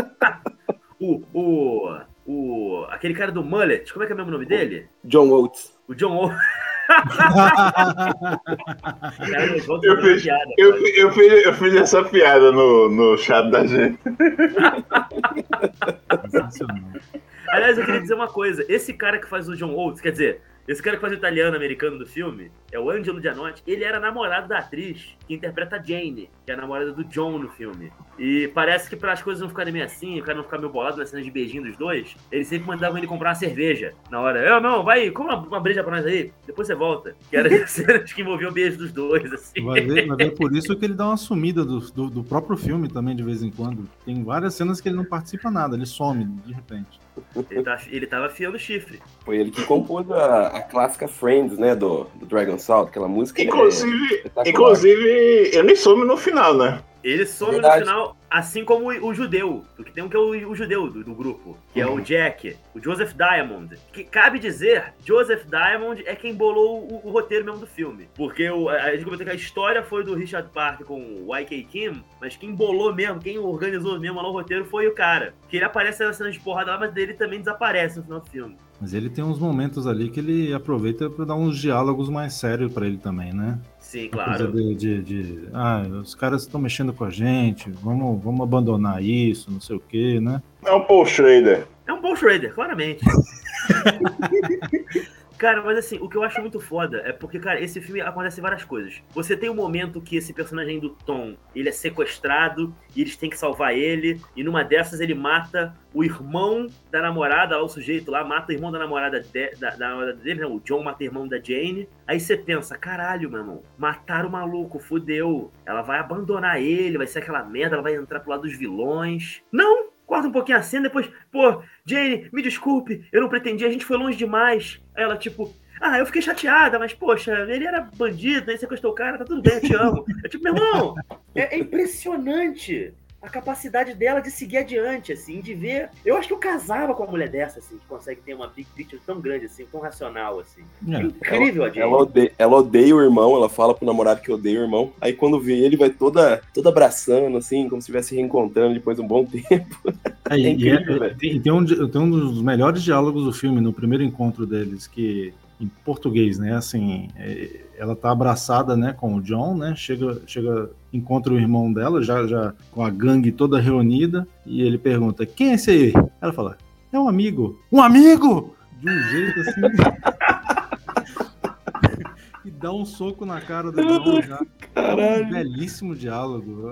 *laughs* O, o, o. Aquele cara do Mullet, como é que é mesmo o nome dele? John Oates. O John O. Cara, eu vou Eu fiz- piada. Eu, fiz, eu fiz essa piada no, no chat da gente. Sensacional. Aliás, eu queria dizer uma coisa. Esse cara que faz o John Oates, quer dizer, esse cara que faz o italiano americano do filme, é o Angelo Gianotti, ele era namorado da atriz que interpreta Jane, que é a namorada do John no filme. E parece que para as coisas não ficarem meio assim, o cara não ficar meio bolado nas cenas de beijinho dos dois, eles sempre mandavam ele comprar uma cerveja na hora. Eu, não, vai, compra uma, uma breja pra nós aí, depois você volta. Que era as *laughs* cenas que envolviam o beijo dos dois, assim. Vai ver, vai ver por isso que ele dá uma sumida do, do, do próprio filme também, de vez em quando. Tem várias cenas que ele não participa nada, ele some de repente. Ele, tá, ele tava afiando o chifre. Foi ele que compôs a, a clássica Friends, né? Do, do Dragon Salt, aquela música. é Inclusive, espetacular. inclusive, ele some no final, né? Ele some Verdade. no final, assim como o, o judeu. Porque tem um que é o, o judeu do, do grupo, que é o Jack, o Joseph Diamond. Que cabe dizer, Joseph Diamond é quem bolou o, o roteiro mesmo do filme. Porque o, a, a gente comentou que a história foi do Richard Park com o Y.K. Kim, mas quem bolou mesmo, quem organizou mesmo lá o roteiro foi o cara. Que ele aparece na cena de porrada lá, mas dele também desaparece no final do filme. Mas ele tem uns momentos ali que ele aproveita pra dar uns diálogos mais sérios pra ele também, né? Sim, claro. de, de, de, ah, os caras estão mexendo com a gente, vamos, vamos abandonar isso, não sei o quê, né? É um Paul Schrader. É um bom Schrader, claramente. *laughs* Cara, mas assim, o que eu acho muito foda é porque, cara, esse filme acontece várias coisas. Você tem um momento que esse personagem do Tom, ele é sequestrado e eles têm que salvar ele, e numa dessas ele mata o irmão da namorada, o sujeito lá, mata o irmão da namorada, de- da, da namorada dele, né? O John mata o irmão da Jane. Aí você pensa, caralho, meu irmão, mataram o maluco, fudeu. Ela vai abandonar ele, vai ser aquela merda, ela vai entrar pro lado dos vilões. Não! Corta um pouquinho a cena, depois, pô, Jane, me desculpe, eu não pretendi, a gente foi longe demais. Ela, tipo, ah, eu fiquei chateada, mas, poxa, ele era bandido, aí sequestrou o cara, tá tudo bem, eu te amo. É tipo, meu irmão, *laughs* é, é impressionante a capacidade dela de seguir adiante, assim, de ver. Eu acho que eu casava com uma mulher dessa, assim, que consegue ter uma big picture tão grande, assim, tão racional, assim. É É. incrível a Jane. Ela odeia, ela odeia o irmão, ela fala pro namorado que odeia o irmão. Aí quando vê ele, vai toda, toda abraçando, assim, como se estivesse reencontrando depois de um bom *laughs* tempo. É, e- É e incrível, é- velho. tem, tem um, tem um dos melhores diálogos do filme, no primeiro encontro deles, que em português, né? Assim, é, ela tá abraçada, né, com o John, né? Chega, chega, encontra o irmão dela, já, já com a gangue toda reunida, e ele pergunta: "Quem é esse aí?" Ela fala: "É um amigo." Um amigo! De um jeito assim. *laughs* e dá um soco na cara do John já. É um belíssimo diálogo.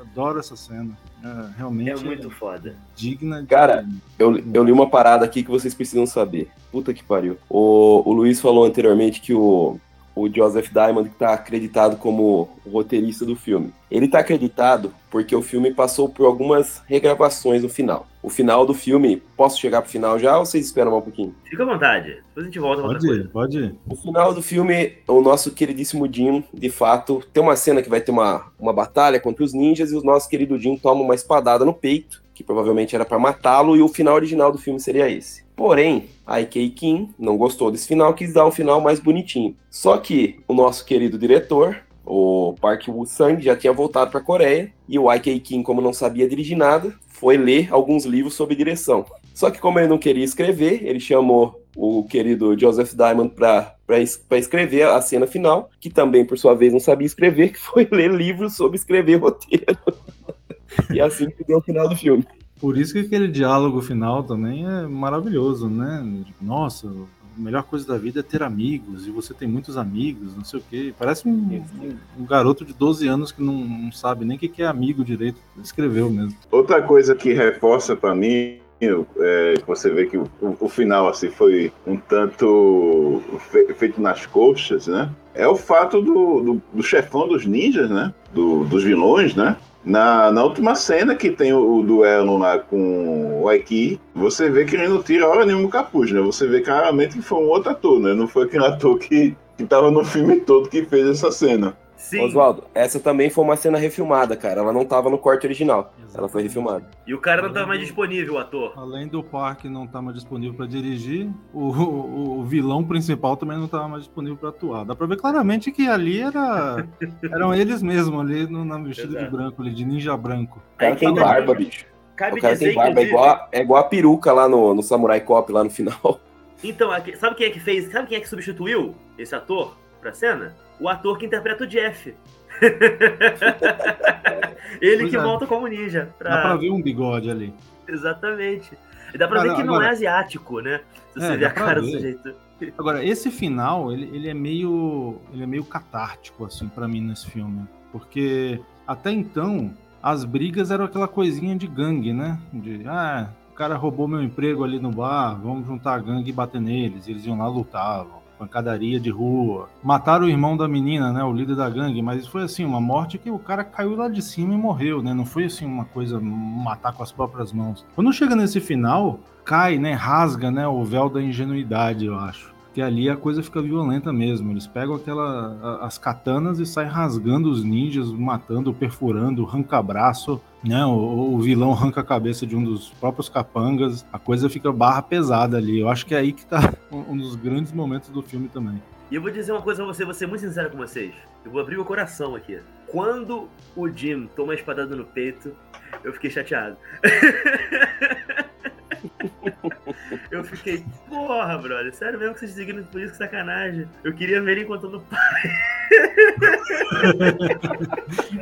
Adoro essa cena. É, realmente É muito foda. digna de. Cara, Eu, eu li uma parada aqui que vocês precisam saber. Puta que pariu. O, o Luiz falou anteriormente que o, o Joseph Diamond está acreditado como o roteirista do filme. Ele está acreditado porque o filme passou por algumas regravações no final. O final do filme, posso chegar pro final já ou vocês esperam um pouquinho? Fica à vontade. Depois a gente volta Pode coisa. ir, pode ir. No final do filme, o nosso queridíssimo Jim, de fato, tem uma cena que vai ter uma, uma batalha contra os ninjas e o nosso querido Jim toma uma espadada no peito, que provavelmente era para matá-lo, e o final original do filme seria esse. Porém, a I.K. Kim não gostou desse final, quis dar um final mais bonitinho. Só que o nosso querido diretor, o Park Woo-sang, já tinha voltado para a Coreia, e o I.K. Kim, como não sabia dirigir nada, foi ler alguns livros sobre direção. Só que como ele não queria escrever, ele chamou o querido Joseph Diamond para para escrever a cena final, que também, por sua vez, não sabia escrever, *laughs* que foi ler livros sobre escrever roteiro. *laughs* e assim que deu o final do filme. Por isso que aquele diálogo final também é maravilhoso, né? Nossa, a melhor coisa da vida é ter amigos, e você tem muitos amigos, não sei o quê. Parece um, um garoto de 12 anos que não, não sabe nem o que é amigo direito. Escreveu mesmo. Outra coisa que reforça para mim é, você vê que o, o, final assim foi um tanto fe, feito nas coxas, né? É o fato do, do, do chefão dos ninjas, né? Do, dos vilões, né? Na, na última cena que tem o, o duelo lá com o Aiki, você vê que ele não tira hora nenhuma o capuz, né? Você vê claramente que foi um outro ator, né? Não foi aquele ator que, que tava no filme todo que fez essa cena. Sim. Oswaldo, essa também foi uma cena refilmada, cara. Ela não tava no corte original. Ela foi refilmada. E o cara não tava mais disponível, o ator. Além do parque não estar mais disponível para dirigir, o, o, o, vilão principal também não estava mais disponível para atuar. Dá pra ver claramente que ali era *laughs* eram eles mesmos ali no, na vestido de branco, ali, de ninja branco. O cara tem barba, bicho. Cabe o cara tem barba, é igual, a, é igual a peruca lá no, no Samurai Cop, lá no final. *laughs* Então, sabe quem é que fez? Sabe quem é que substituiu esse ator pra cena? o ator que interpreta o Jeff. *laughs* Ele pois que é. volta como ninja. Pra... Dá pra ver um bigode ali. Exatamente. E dá pra ver que agora... não é asiático, né? Se você é, vê a cara do sujeito. Agora, esse final, ele, ele é meio. Ele é meio catártico, assim, para mim, nesse filme. Porque até então, as brigas eram aquela coisinha de gangue, né? De ah, o cara roubou meu emprego ali no bar, vamos juntar a gangue e bater neles. E eles iam lá lutavam pancadaria de rua. Mataram o irmão da menina, né, o líder da gangue, mas foi assim, uma morte que o cara caiu lá de cima e morreu, né? Não foi assim uma coisa matar com as próprias mãos. Quando chega nesse final, cai, né, rasga, né, o véu da ingenuidade, eu acho que ali a coisa fica violenta mesmo. Eles pegam aquela, as katanas e saem rasgando os ninjas, matando, perfurando, arranca-braço, né? O, o, vilão arranca a cabeça de um dos próprios capangas. A coisa fica barra pesada ali. Eu acho que é aí que tá um dos grandes momentos do filme também. E eu vou dizer uma coisa pra você, vou ser muito sincero com vocês. Eu vou abrir meu coração aqui. Quando o Jim toma a espadada no peito, eu fiquei chateado. *laughs* Eu fiquei, porra, brother, sério mesmo que vocês seguiram por isso, que sacanagem. Eu queria ver ele encontrando o pai. *laughs*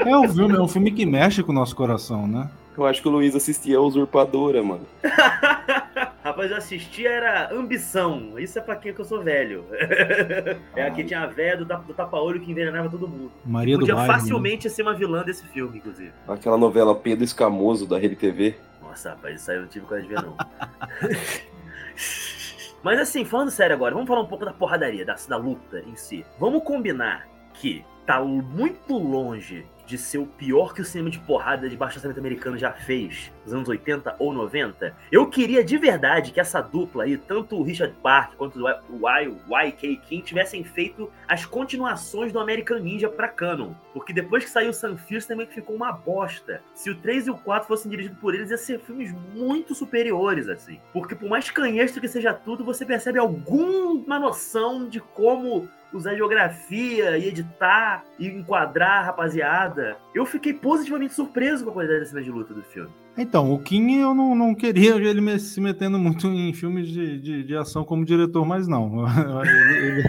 É um filme, é um filme que mexe com o nosso coração, né? Eu acho que o Luiz assistia a Usurpadora, mano. *laughs* Rapaz, eu assistia era Ambição. Isso é pra quem que eu sou velho. *laughs* é aqui tinha a véia do, do tapa-olho que envenenava todo mundo. Maria Podia do Podia facilmente né? ser uma vilã desse filme, inclusive. Aquela novela Pedro Escamoso da Rede TV. Nossa, rapaz, isso aí eu não tive coragem de ver, não. *laughs* Mas assim, falando sério agora, vamos falar um pouco da porradaria, da, da luta em si. Vamos combinar que tá muito longe de ser o pior que o cinema de porrada de baixo orçamento americano já fez nos anos 80 ou 90. Eu queria de verdade que essa dupla aí, tanto o Richard Park quanto o YK King, tivessem feito as continuações do American Ninja pra canon. Porque depois que saiu o Sunfierce também ficou uma bosta. Se o 3 e o 4 fossem dirigidos por eles, ia ser filmes muito superiores, assim. Porque por mais canhestro que seja tudo, você percebe alguma noção de como usar geografia e editar e enquadrar a rapaziada. Eu fiquei positivamente surpreso com a qualidade da cena de luta do filme. Então, o Kim eu não, não queria ele se metendo muito em filmes de, de, de ação como diretor, mas não. ele,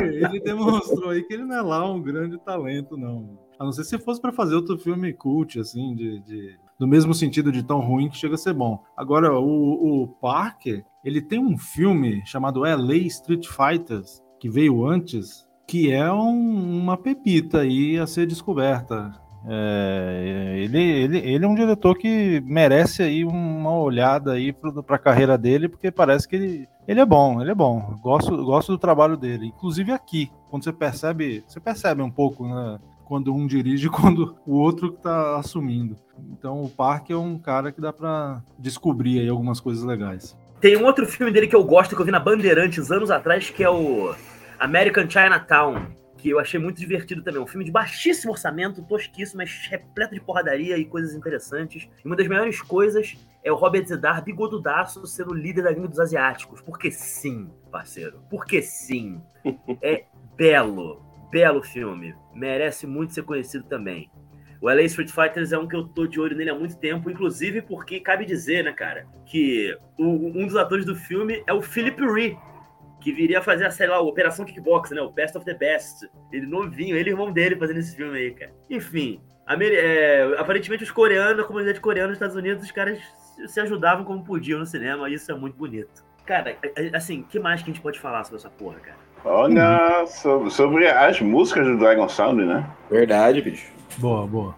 *laughs* ele... ele demonstrou aí que ele não é lá um grande talento, não. A não ser se fosse para fazer outro filme cult, assim, de, de, do mesmo sentido de tão ruim que chega a ser bom. Agora, o, o Parker, ele tem um filme chamado LA Street Fighters, que veio antes, que é um, uma pepita aí a ser descoberta. É, ele, ele, ele é um diretor que merece aí uma olhada aí para a carreira dele, porque parece que ele, ele é bom, ele é bom. Gosto, gosto do trabalho dele. Inclusive aqui, quando você percebe, você percebe um pouco, né? Quando um dirige e *laughs* quando o outro está assumindo. Então o Parque é um cara que dá para descobrir aí algumas coisas legais. Tem um outro filme dele que eu gosto, que eu vi na Bandeirantes anos atrás, que é o American Chinatown, que eu achei muito divertido também. Um filme de baixíssimo orçamento, tosquíssimo, mas repleto de porradaria e coisas interessantes. E uma das melhores coisas é o Robert Zedar bigodudaço sendo líder da gangue dos asiáticos. Porque sim, parceiro. Porque sim. *laughs* É belo, belo filme. Merece muito ser conhecido também. O LA Street Fighters é um que eu tô de olho nele há muito tempo, inclusive porque cabe dizer, né, cara, que o, um dos atores do filme é o Philip Ree, que viria a fazer, sei lá, a Operação Kickbox, né? O Best of the Best. Ele novinho, ele e irmão dele fazendo esse filme aí, cara. Enfim, é, aparentemente os coreanos, a comunidade coreana nos Estados Unidos, os caras se ajudavam como podiam no cinema, e isso é muito bonito. Cara, assim, que mais que a gente pode falar sobre essa porra, cara? Olha, sobre, sobre as músicas do Dragon Sound, né? Verdade, bicho. Boa, boa.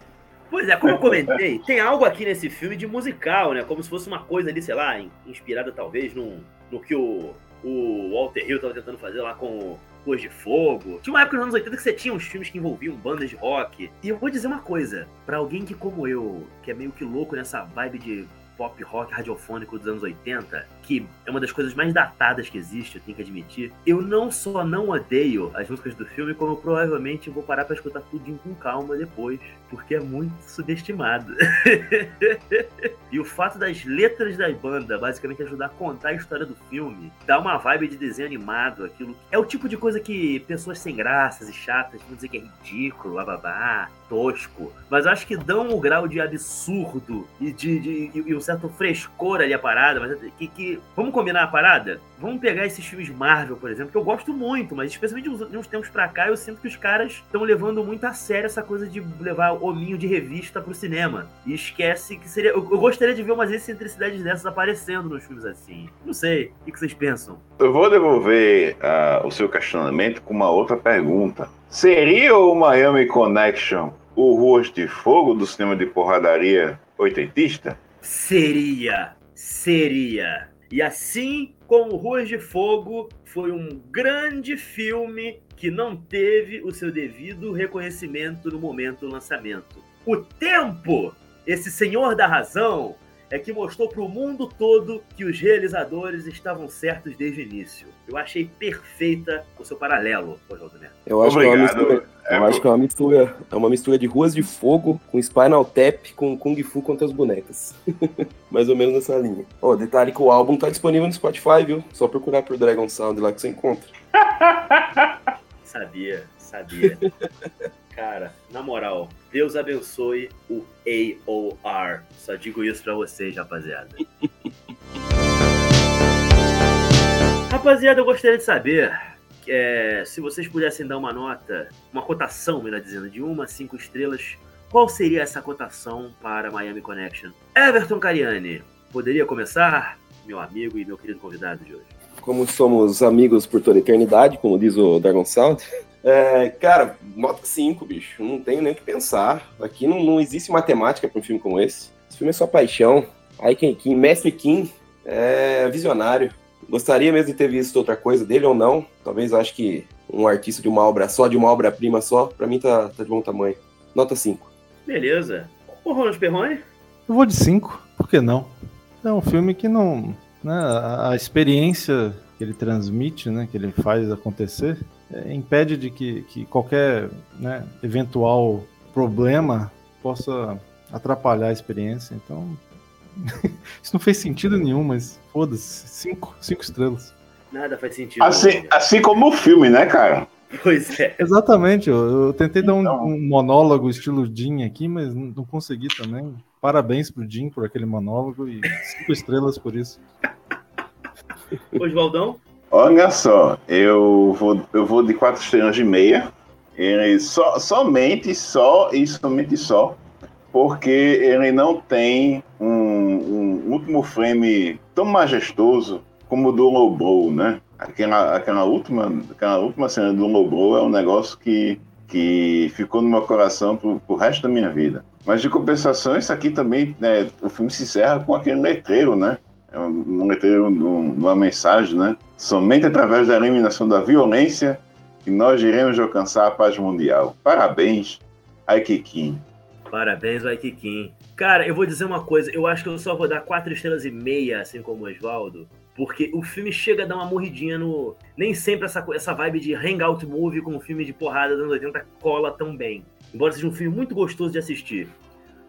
Pois é, como eu comentei, tem algo aqui nesse filme de musical, né? Como se fosse uma coisa ali, sei lá, inspirada talvez no, no que o, o Walter Hill estava tentando fazer lá com Ruas de Fogo. Tinha uma época nos anos 80 que você tinha uns filmes que envolviam bandas de rock. E eu vou dizer uma coisa, para alguém que como eu, que é meio que louco nessa vibe de pop rock radiofônico dos anos 80, que é uma das coisas mais datadas que existe, eu tenho que admitir, eu não só não odeio as músicas do filme, como eu provavelmente vou parar para escutar tudo com calma depois, porque é muito subestimado. *laughs* e o fato das letras da banda basicamente ajudar a contar a história do filme, dá uma vibe de desenho animado, aquilo. É o tipo de coisa que pessoas sem graças e chatas vão dizer que é ridículo, bababá, tosco, mas acho que dão um grau de absurdo e de, de e, e um certo frescor ali a parada, mas que, que, vamos combinar a parada? Vamos pegar esses filmes Marvel, por exemplo, que eu gosto muito, mas especialmente de uns tempos pra cá, eu sinto que os caras estão levando muito a sério essa coisa de levar hominho de revista pro cinema. E esquece que seria. Eu, eu gostaria de ver umas excentricidades dessas aparecendo nos filmes assim. Não sei. O que, vocês pensam? Eu vou devolver uh, o seu questionamento com uma outra pergunta. Seria o Miami Connection o Ruas de Fogo do cinema de porradaria oitentista? Seria, seria. E assim como Ruas de Fogo foi um grande filme que não teve o seu devido reconhecimento no momento do lançamento. O tempo, esse senhor da razão, é que mostrou para o mundo todo que os realizadores estavam certos desde o início. Eu achei perfeita o seu paralelo, Oswaldo Neto. Eu acho Obrigado. que é uma mistura, é eu acho que é uma mistura, é uma mistura de ruas de fogo com Spinal Tap com Kung Fu contra as bonecas. *laughs* Mais ou menos nessa linha. Ó, oh, detalhe que o álbum tá disponível no Spotify, viu? Só procurar por Dragon Sound lá que você encontra. *laughs* sabia, sabia. Cara, na moral, Deus abençoe o AOR. Só digo isso pra vocês, rapaziada. *laughs* rapaziada, eu gostaria de saber é, se vocês pudessem dar uma nota, uma cotação, melhor dizendo, de uma a cinco estrelas, qual seria essa cotação para Miami Connection? Everton Cariani, poderia começar, meu amigo e meu querido convidado de hoje? Como somos amigos por toda a eternidade, como diz o Dragon Sound, é, cara, nota 5, bicho. Não tenho nem o que pensar. Aqui não, não existe matemática para um filme como esse. Esse filme é só paixão. Quem Kim, Mestre Kim, é visionário. Gostaria mesmo de ter visto outra coisa dele ou não. Talvez acho que um artista de uma obra só, de uma obra-prima só, para mim tá, tá, de bom tamanho. Nota 5. Beleza. O Ronald Perrone? Eu vou de 5, por que não? É um filme que não. Né, a, a experiência que ele transmite, né, que ele faz acontecer, é, impede de que, que qualquer né, eventual problema possa atrapalhar a experiência. Então, *laughs* isso não fez sentido nenhum, mas foda-se, cinco, cinco estrelas. Nada faz sentido. Assim, assim como o filme, né, cara? Pois é. Exatamente, eu, eu tentei então... dar um, então. um, monólogo estilo Jim aqui, mas não, consegui também. Parabéns pro Jim por aquele monólogo e cinco estrelas por isso. Oswaldão? Olha só, eu vou, eu vou de quatro estrelas e meia. Ele só, somente, só e somente só, porque ele não tem um último frame tão majestoso como o do Lobo, né? Aquela, aquela, última, aquela última cena do Lobo é um negócio que, que ficou no meu coração pro, pro resto da minha vida. Mas de compensação, isso aqui também, né, o filme se encerra com aquele letreiro, né? É um letreiro, uma mensagem, né? Somente através da eliminação da violência que nós iremos alcançar a paz mundial. Parabéns, Aikikin. Parabéns, Aikikin. Cara, eu vou dizer uma coisa, eu acho que eu só vou dar quatro estrelas e meia, assim como o Oswaldo, porque o filme chega a dar uma morridinha no. Nem sempre essa, essa vibe de hangout movie com um filme de porrada dos anos 80 cola tão bem. Embora seja um filme muito gostoso de assistir.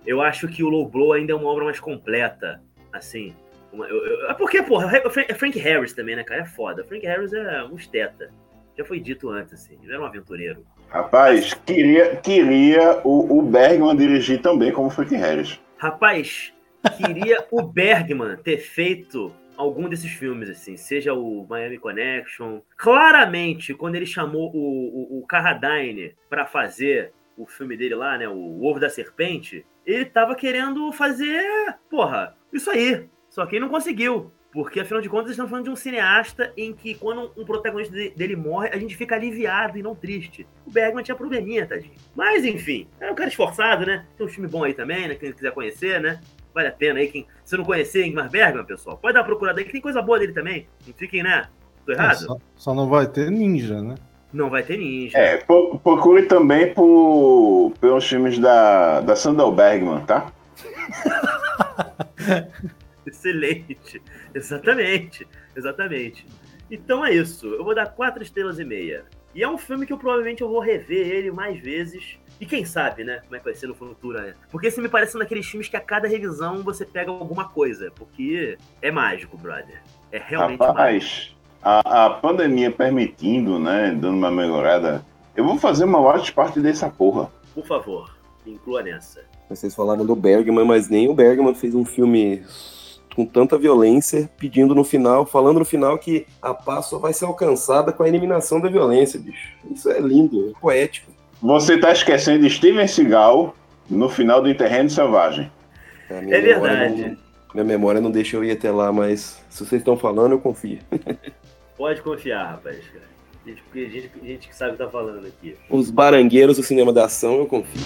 Eu acho que o Low Blow ainda é uma obra mais completa. Assim, uma, eu, eu, é porque, porra, é Frank Harris também, né, cara? É foda. Frank Harris é um esteta. Já foi dito antes, assim. Ele era um aventureiro. Rapaz, queria, queria o, o Bergman dirigir também como Frank Harris. Rapaz, queria o Bergman ter feito algum desses filmes, assim, seja o Miami Connection. Claramente, quando ele chamou o, o, o Carradine para fazer o filme dele lá, né, o Ovo da Serpente, ele tava querendo fazer, porra, isso aí. Só que ele não conseguiu. Porque, afinal de contas, estamos falando de um cineasta em que, quando um protagonista dele morre, a gente fica aliviado e não triste. O Bergman tinha probleminha, tadinho. Mas, enfim, é um cara esforçado, né? Tem um filme bom aí também, né? Quem quiser conhecer, né? Vale a pena aí. Quem, se não conhecer Ingmar Bergman, pessoal, pode dar uma procurada aí, que tem coisa boa dele também. Não fiquem, né? Tô errado? É, só, só, não vai ter ninja, né? Não vai ter ninja. É, procure também por, pelos filmes da, da Sandal Bergman, tá? *laughs* *laughs* Excelente. Exatamente. Exatamente. Então é isso. Eu vou dar quatro estrelas e meia. E é um filme que eu provavelmente eu vou rever ele mais vezes. E quem sabe, né? Como é que vai ser no futuro, né? Porque esse me parece um daqueles filmes que a cada revisão você pega alguma coisa. Porque é mágico, brother. É realmente Rapaz, mágico. A, a pandemia permitindo, né? Dando uma melhorada. Eu vou fazer uma watch parte dessa porra. Por favor, inclua nessa. Vocês falaram do Bergman, mas nem o Bergman fez um filme com tanta violência, pedindo no final, falando no final que a paz só vai ser alcançada com a eliminação da violência, bicho. Isso é lindo, é poético. Você tá esquecendo de Steven Seagal no final do Interreno Selvagem. É, é verdade. Não, minha memória não deixa eu ir até lá, mas se vocês estão falando, eu confio. *laughs* Pode confiar, rapaz. Gente, porque gente, gente que sabe o que tá falando aqui. Os barangueiros do cinema da ação, eu confio.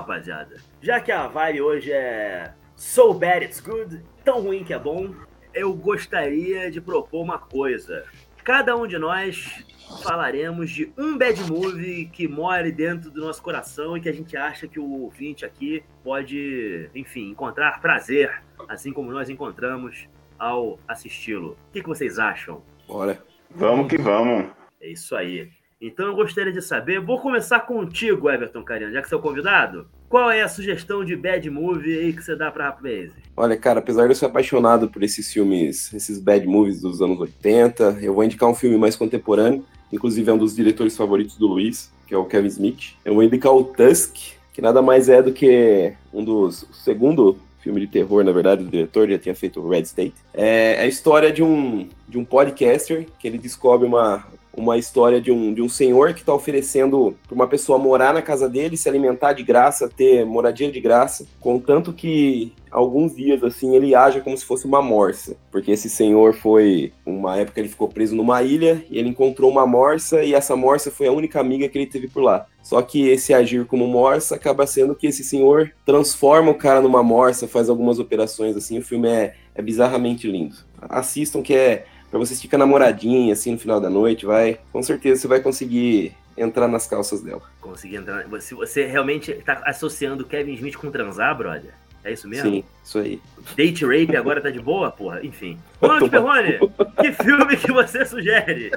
Rapaziada, já que a vibe hoje é So Bad It's Good, tão ruim que é bom, eu gostaria de propor uma coisa. Cada um de nós falaremos de um bad movie que more dentro do nosso coração e que a gente acha que o ouvinte aqui pode, enfim, encontrar prazer, assim como nós encontramos ao assisti-lo. O que, que vocês acham? Bora. Vamos que vamos. É isso aí. Então eu gostaria de saber, vou começar contigo, Everton Cariano, já que você é o convidado. Qual é a sugestão de bad movie aí que você dá pra Rapaze? Olha, cara, apesar de eu ser apaixonado por esses filmes, esses bad movies dos anos 80, eu vou indicar um filme mais contemporâneo, inclusive é um dos diretores favoritos do Luiz, que é o Kevin Smith. Eu vou indicar o Tusk, que nada mais é do que um dos. O segundo filme de terror, na verdade, do diretor, já tinha feito Red State. É, é a história de um, de um podcaster que ele descobre uma, uma história de um, de um senhor que está oferecendo para uma pessoa morar na casa dele, se alimentar de graça, ter moradia de graça, contanto que alguns dias assim ele age como se fosse uma morsa, porque esse senhor foi uma época ele ficou preso numa ilha e ele encontrou uma morsa e essa morsa foi a única amiga que ele teve por lá. Só que esse agir como morsa acaba sendo que esse senhor transforma o cara numa morsa, faz algumas operações assim. O filme é, é bizarramente lindo. Assistam que é para você ficar namoradinha assim no final da noite, vai, com certeza você vai conseguir entrar nas calças dela. Conseguir entrar. Se você realmente tá associando Kevin Smith com transar, brother? É isso mesmo? Sim, isso aí. Date rape agora tá de boa, porra? Enfim. *laughs* Ronald Perrone, que filme que você sugere?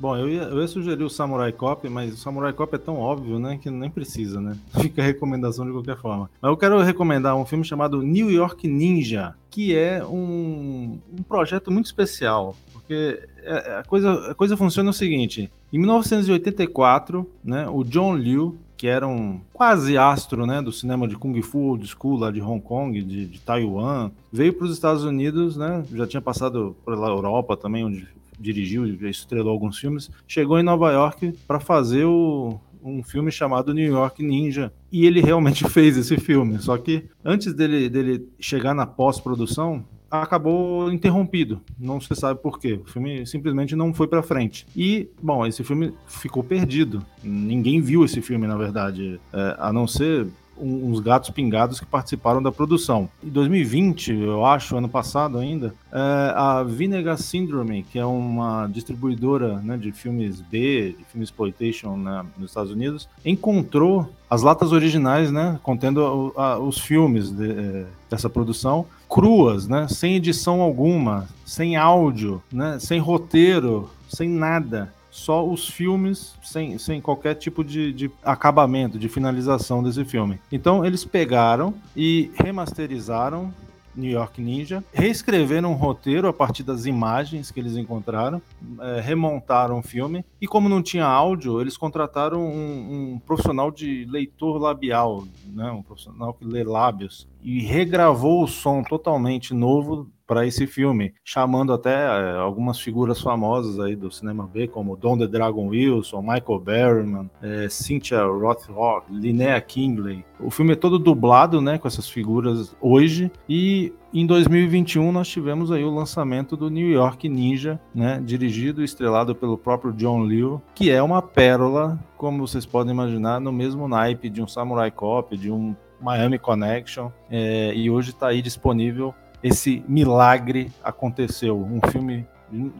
Bom, eu ia, eu ia sugerir o Samurai Cop, mas o Samurai Cop é tão óbvio, né, que nem precisa, né? *laughs* Fica recomendação de qualquer forma. Mas eu quero recomendar um filme chamado New York Ninja, que é um, um projeto muito especial, porque é, a coisa, a coisa funciona o seguinte: em 1984, né, o John Liu, que era um quase astro né, do cinema de Kung Fu Old School lá de Hong Kong, de, de Taiwan, veio para os Estados Unidos, né, já tinha passado pela Europa também, onde dirigiu e estrelou alguns filmes, chegou em Nova York para fazer o, um filme chamado New York Ninja. E ele realmente *laughs* fez esse filme. Só que antes dele, dele chegar na pós-produção, acabou interrompido. Não se sabe por quê. O filme simplesmente não foi para frente. E, bom, esse filme ficou perdido. Ninguém viu esse filme, na verdade, é, a não ser uns gatos pingados que participaram da produção. Em 2020, eu acho, ano passado ainda, é, a Vinegar Syndrome, que é uma distribuidora né, de filmes B, de filmes exploitation né, nos Estados Unidos, encontrou as latas originais, né, contendo a, a, os filmes de, é, dessa produção, cruas, né, sem edição alguma, sem áudio, né, sem roteiro, sem nada só os filmes sem, sem qualquer tipo de, de acabamento, de finalização desse filme. Então eles pegaram e remasterizaram New York Ninja, reescreveram um roteiro a partir das imagens que eles encontraram, é, remontaram o filme e como não tinha áudio, eles contrataram um, um profissional de leitor labial, né, um profissional que lê lábios e regravou o som totalmente novo para esse filme, chamando até é, algumas figuras famosas aí do cinema B, como Don the Dragon Wilson, Michael Berryman, é, Cynthia Rothrock, Linnea Kingley. O filme é todo dublado, né, com essas figuras hoje, e em 2021 nós tivemos aí o lançamento do New York Ninja, né, dirigido e estrelado pelo próprio John Liu, que é uma pérola, como vocês podem imaginar, no mesmo naipe de um Samurai Cop, de um Miami Connection, é, e hoje está aí disponível esse milagre aconteceu. Um filme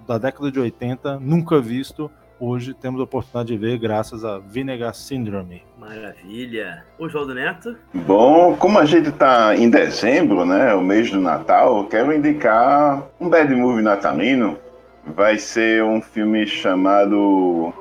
da década de 80, nunca visto. Hoje temos a oportunidade de ver graças a Vinegar Syndrome. Maravilha. Oswaldo Neto? Bom, como a gente está em dezembro, né, o mês do Natal, quero indicar um bad movie natalino. Vai ser um filme chamado...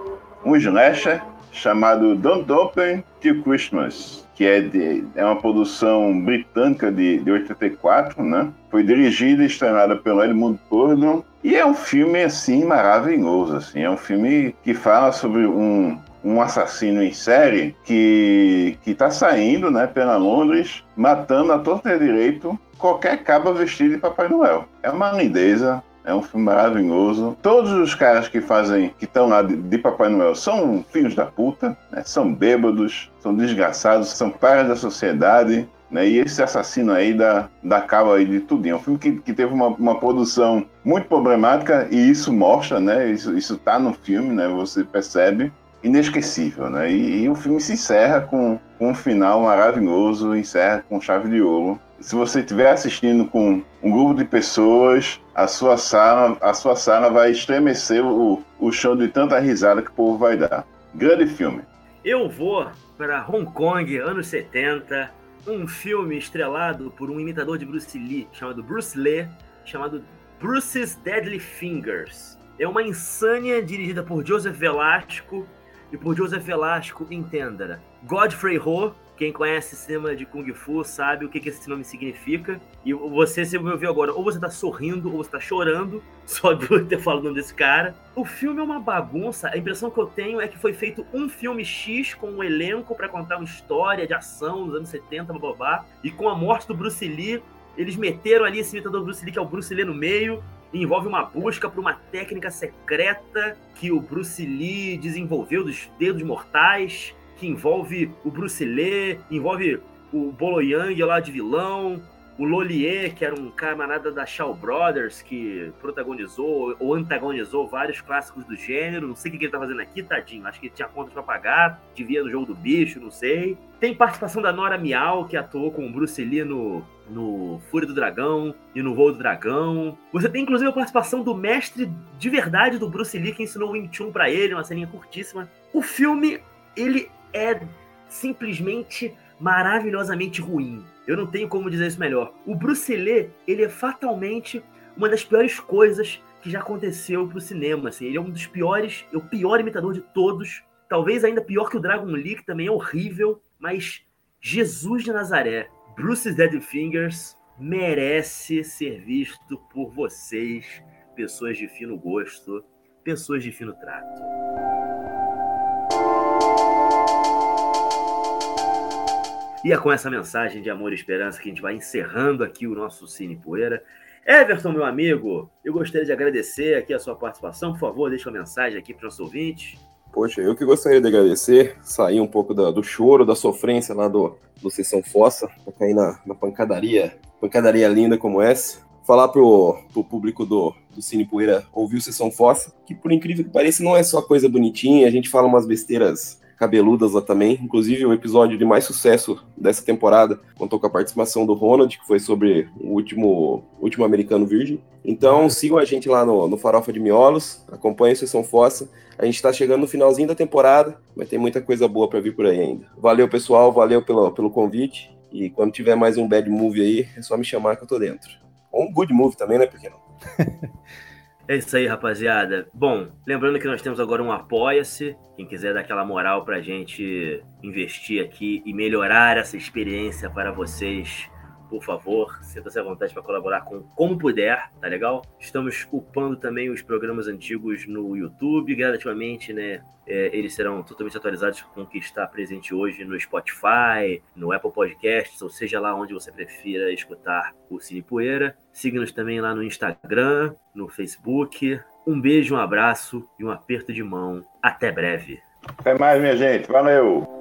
um slasher chamado Don't Open Till Christmas que é, de, é uma produção britânica de, de 84, né? Foi dirigida e estrenada pelo Edmund Gordon e é um filme assim maravilhoso, assim, é um filme que fala sobre um, um assassino em série que que está saindo, né, pela Londres, matando a todo direito qualquer caba vestido de Papai Noel. É uma lindeza, é um filme maravilhoso. Todos os caras que fazem, que estão lá de, de, Papai Noel são filhos da puta, né? são bêbados, são desgraçados, são pares da sociedade. Né? E esse assassino aí dá, dá cabo aí de tudo. É um filme que, que teve uma, uma produção muito problemática e isso mostra, né? Isso, isso tá no filme, né? Você percebe. Inesquecível, né? E, e o filme se encerra com, com um final maravilhoso, encerra com chave de ouro se você estiver assistindo com um grupo de pessoas, a sua sala, a sua sala vai estremecer o, o chão de tanta risada que o povo vai dar. Grande filme. Eu vou para Hong Kong, anos 70, um filme estrelado por um imitador de Bruce Lee chamado Bruce Lee, chamado Bruce's Deadly Fingers. É uma insânia dirigida por Joseph Velasco e por Joseph Velasco, entenda, Godfrey Ho, quem conhece cinema de Kung Fu sabe o que, que esse nome significa. E você, se me ouviu agora, ou você tá sorrindo, ou você tá chorando, *laughs* só de eu ter falado o nome desse cara. O filme é uma bagunça. A impressão que eu tenho é que foi feito um filme X com um elenco para contar uma história de ação nos anos 70, babá. E com a morte do Bruce Lee, eles meteram ali esse imitador Bruce Lee, que é o Bruce Lee no meio, envolve uma busca por uma técnica secreta que o Bruce Lee desenvolveu dos dedos mortais que envolve o Bruce Lee, envolve o Bolo Yang lá de vilão, o Lolier, que era um camarada da Shaw Brothers, que protagonizou ou antagonizou vários clássicos do gênero. Não sei o que ele tá fazendo aqui, tadinho. Acho que ele tinha contas pra pagar, devia no jogo do bicho, não sei. Tem participação da Nora Miau, que atuou com o Bruce Lee no, no Fúria do Dragão e no Voo do Dragão. Você tem inclusive a participação do mestre de verdade do Bruce Lee, que ensinou o Wing Chun pra ele, uma ceninha curtíssima. O filme, ele é simplesmente maravilhosamente ruim. Eu não tenho como dizer isso melhor. O Bruce Lee, ele é fatalmente uma das piores coisas que já aconteceu pro cinema. Assim. Ele é um dos piores, é o pior imitador de todos. Talvez ainda pior que o Dragon Lee, que também é horrível. Mas Jesus de Nazaré, Bruce's Dead Fingers, merece ser visto por vocês, pessoas de fino gosto, pessoas de fino trato. E é com essa mensagem de amor e esperança que a gente vai encerrando aqui o nosso Cine Poeira. Everton, meu amigo, eu gostaria de agradecer aqui a sua participação. Por favor, deixe uma mensagem aqui para os nossos ouvintes. Poxa, eu que gostaria de agradecer, sair um pouco da, do choro, da sofrência lá do, do Sessão Fossa, para cair na, na, pancadaria, pancadaria linda como essa. Falar pro, pro público do, do Cine Poeira ouvir o Sessão Fossa, que por incrível que pareça não é só coisa bonitinha, a gente fala umas besteiras cabeludas lá também. Inclusive, o episódio de mais sucesso dessa temporada contou com a participação do Ronald, que foi sobre o último, último americano virgem. Então, sigam a gente lá no, no Farofa de Miolos, acompanhem a Sessão Fossa. A gente está chegando no finalzinho da temporada, mas tem muita coisa boa para vir por aí ainda. Valeu, pessoal, valeu pelo, pelo convite. E quando tiver mais um bad movie aí, é só me chamar que eu tô dentro. Ou um good movie também, né? Por que não? *laughs* É isso aí, rapaziada. Bom, lembrando que nós temos agora um Apoia-se. Quem quiser dar aquela moral pra gente investir aqui e melhorar essa experiência para vocês por favor, sinta-se à vontade para colaborar com como puder, tá legal? Estamos upando também os programas antigos no YouTube, gradativamente, né? É, eles serão totalmente atualizados com o que está presente hoje no Spotify, no Apple Podcasts, ou seja lá onde você prefira escutar o Cine Poeira. Siga-nos também lá no Instagram, no Facebook. Um beijo, um abraço e um aperto de mão. Até breve. Até mais, minha gente. Valeu!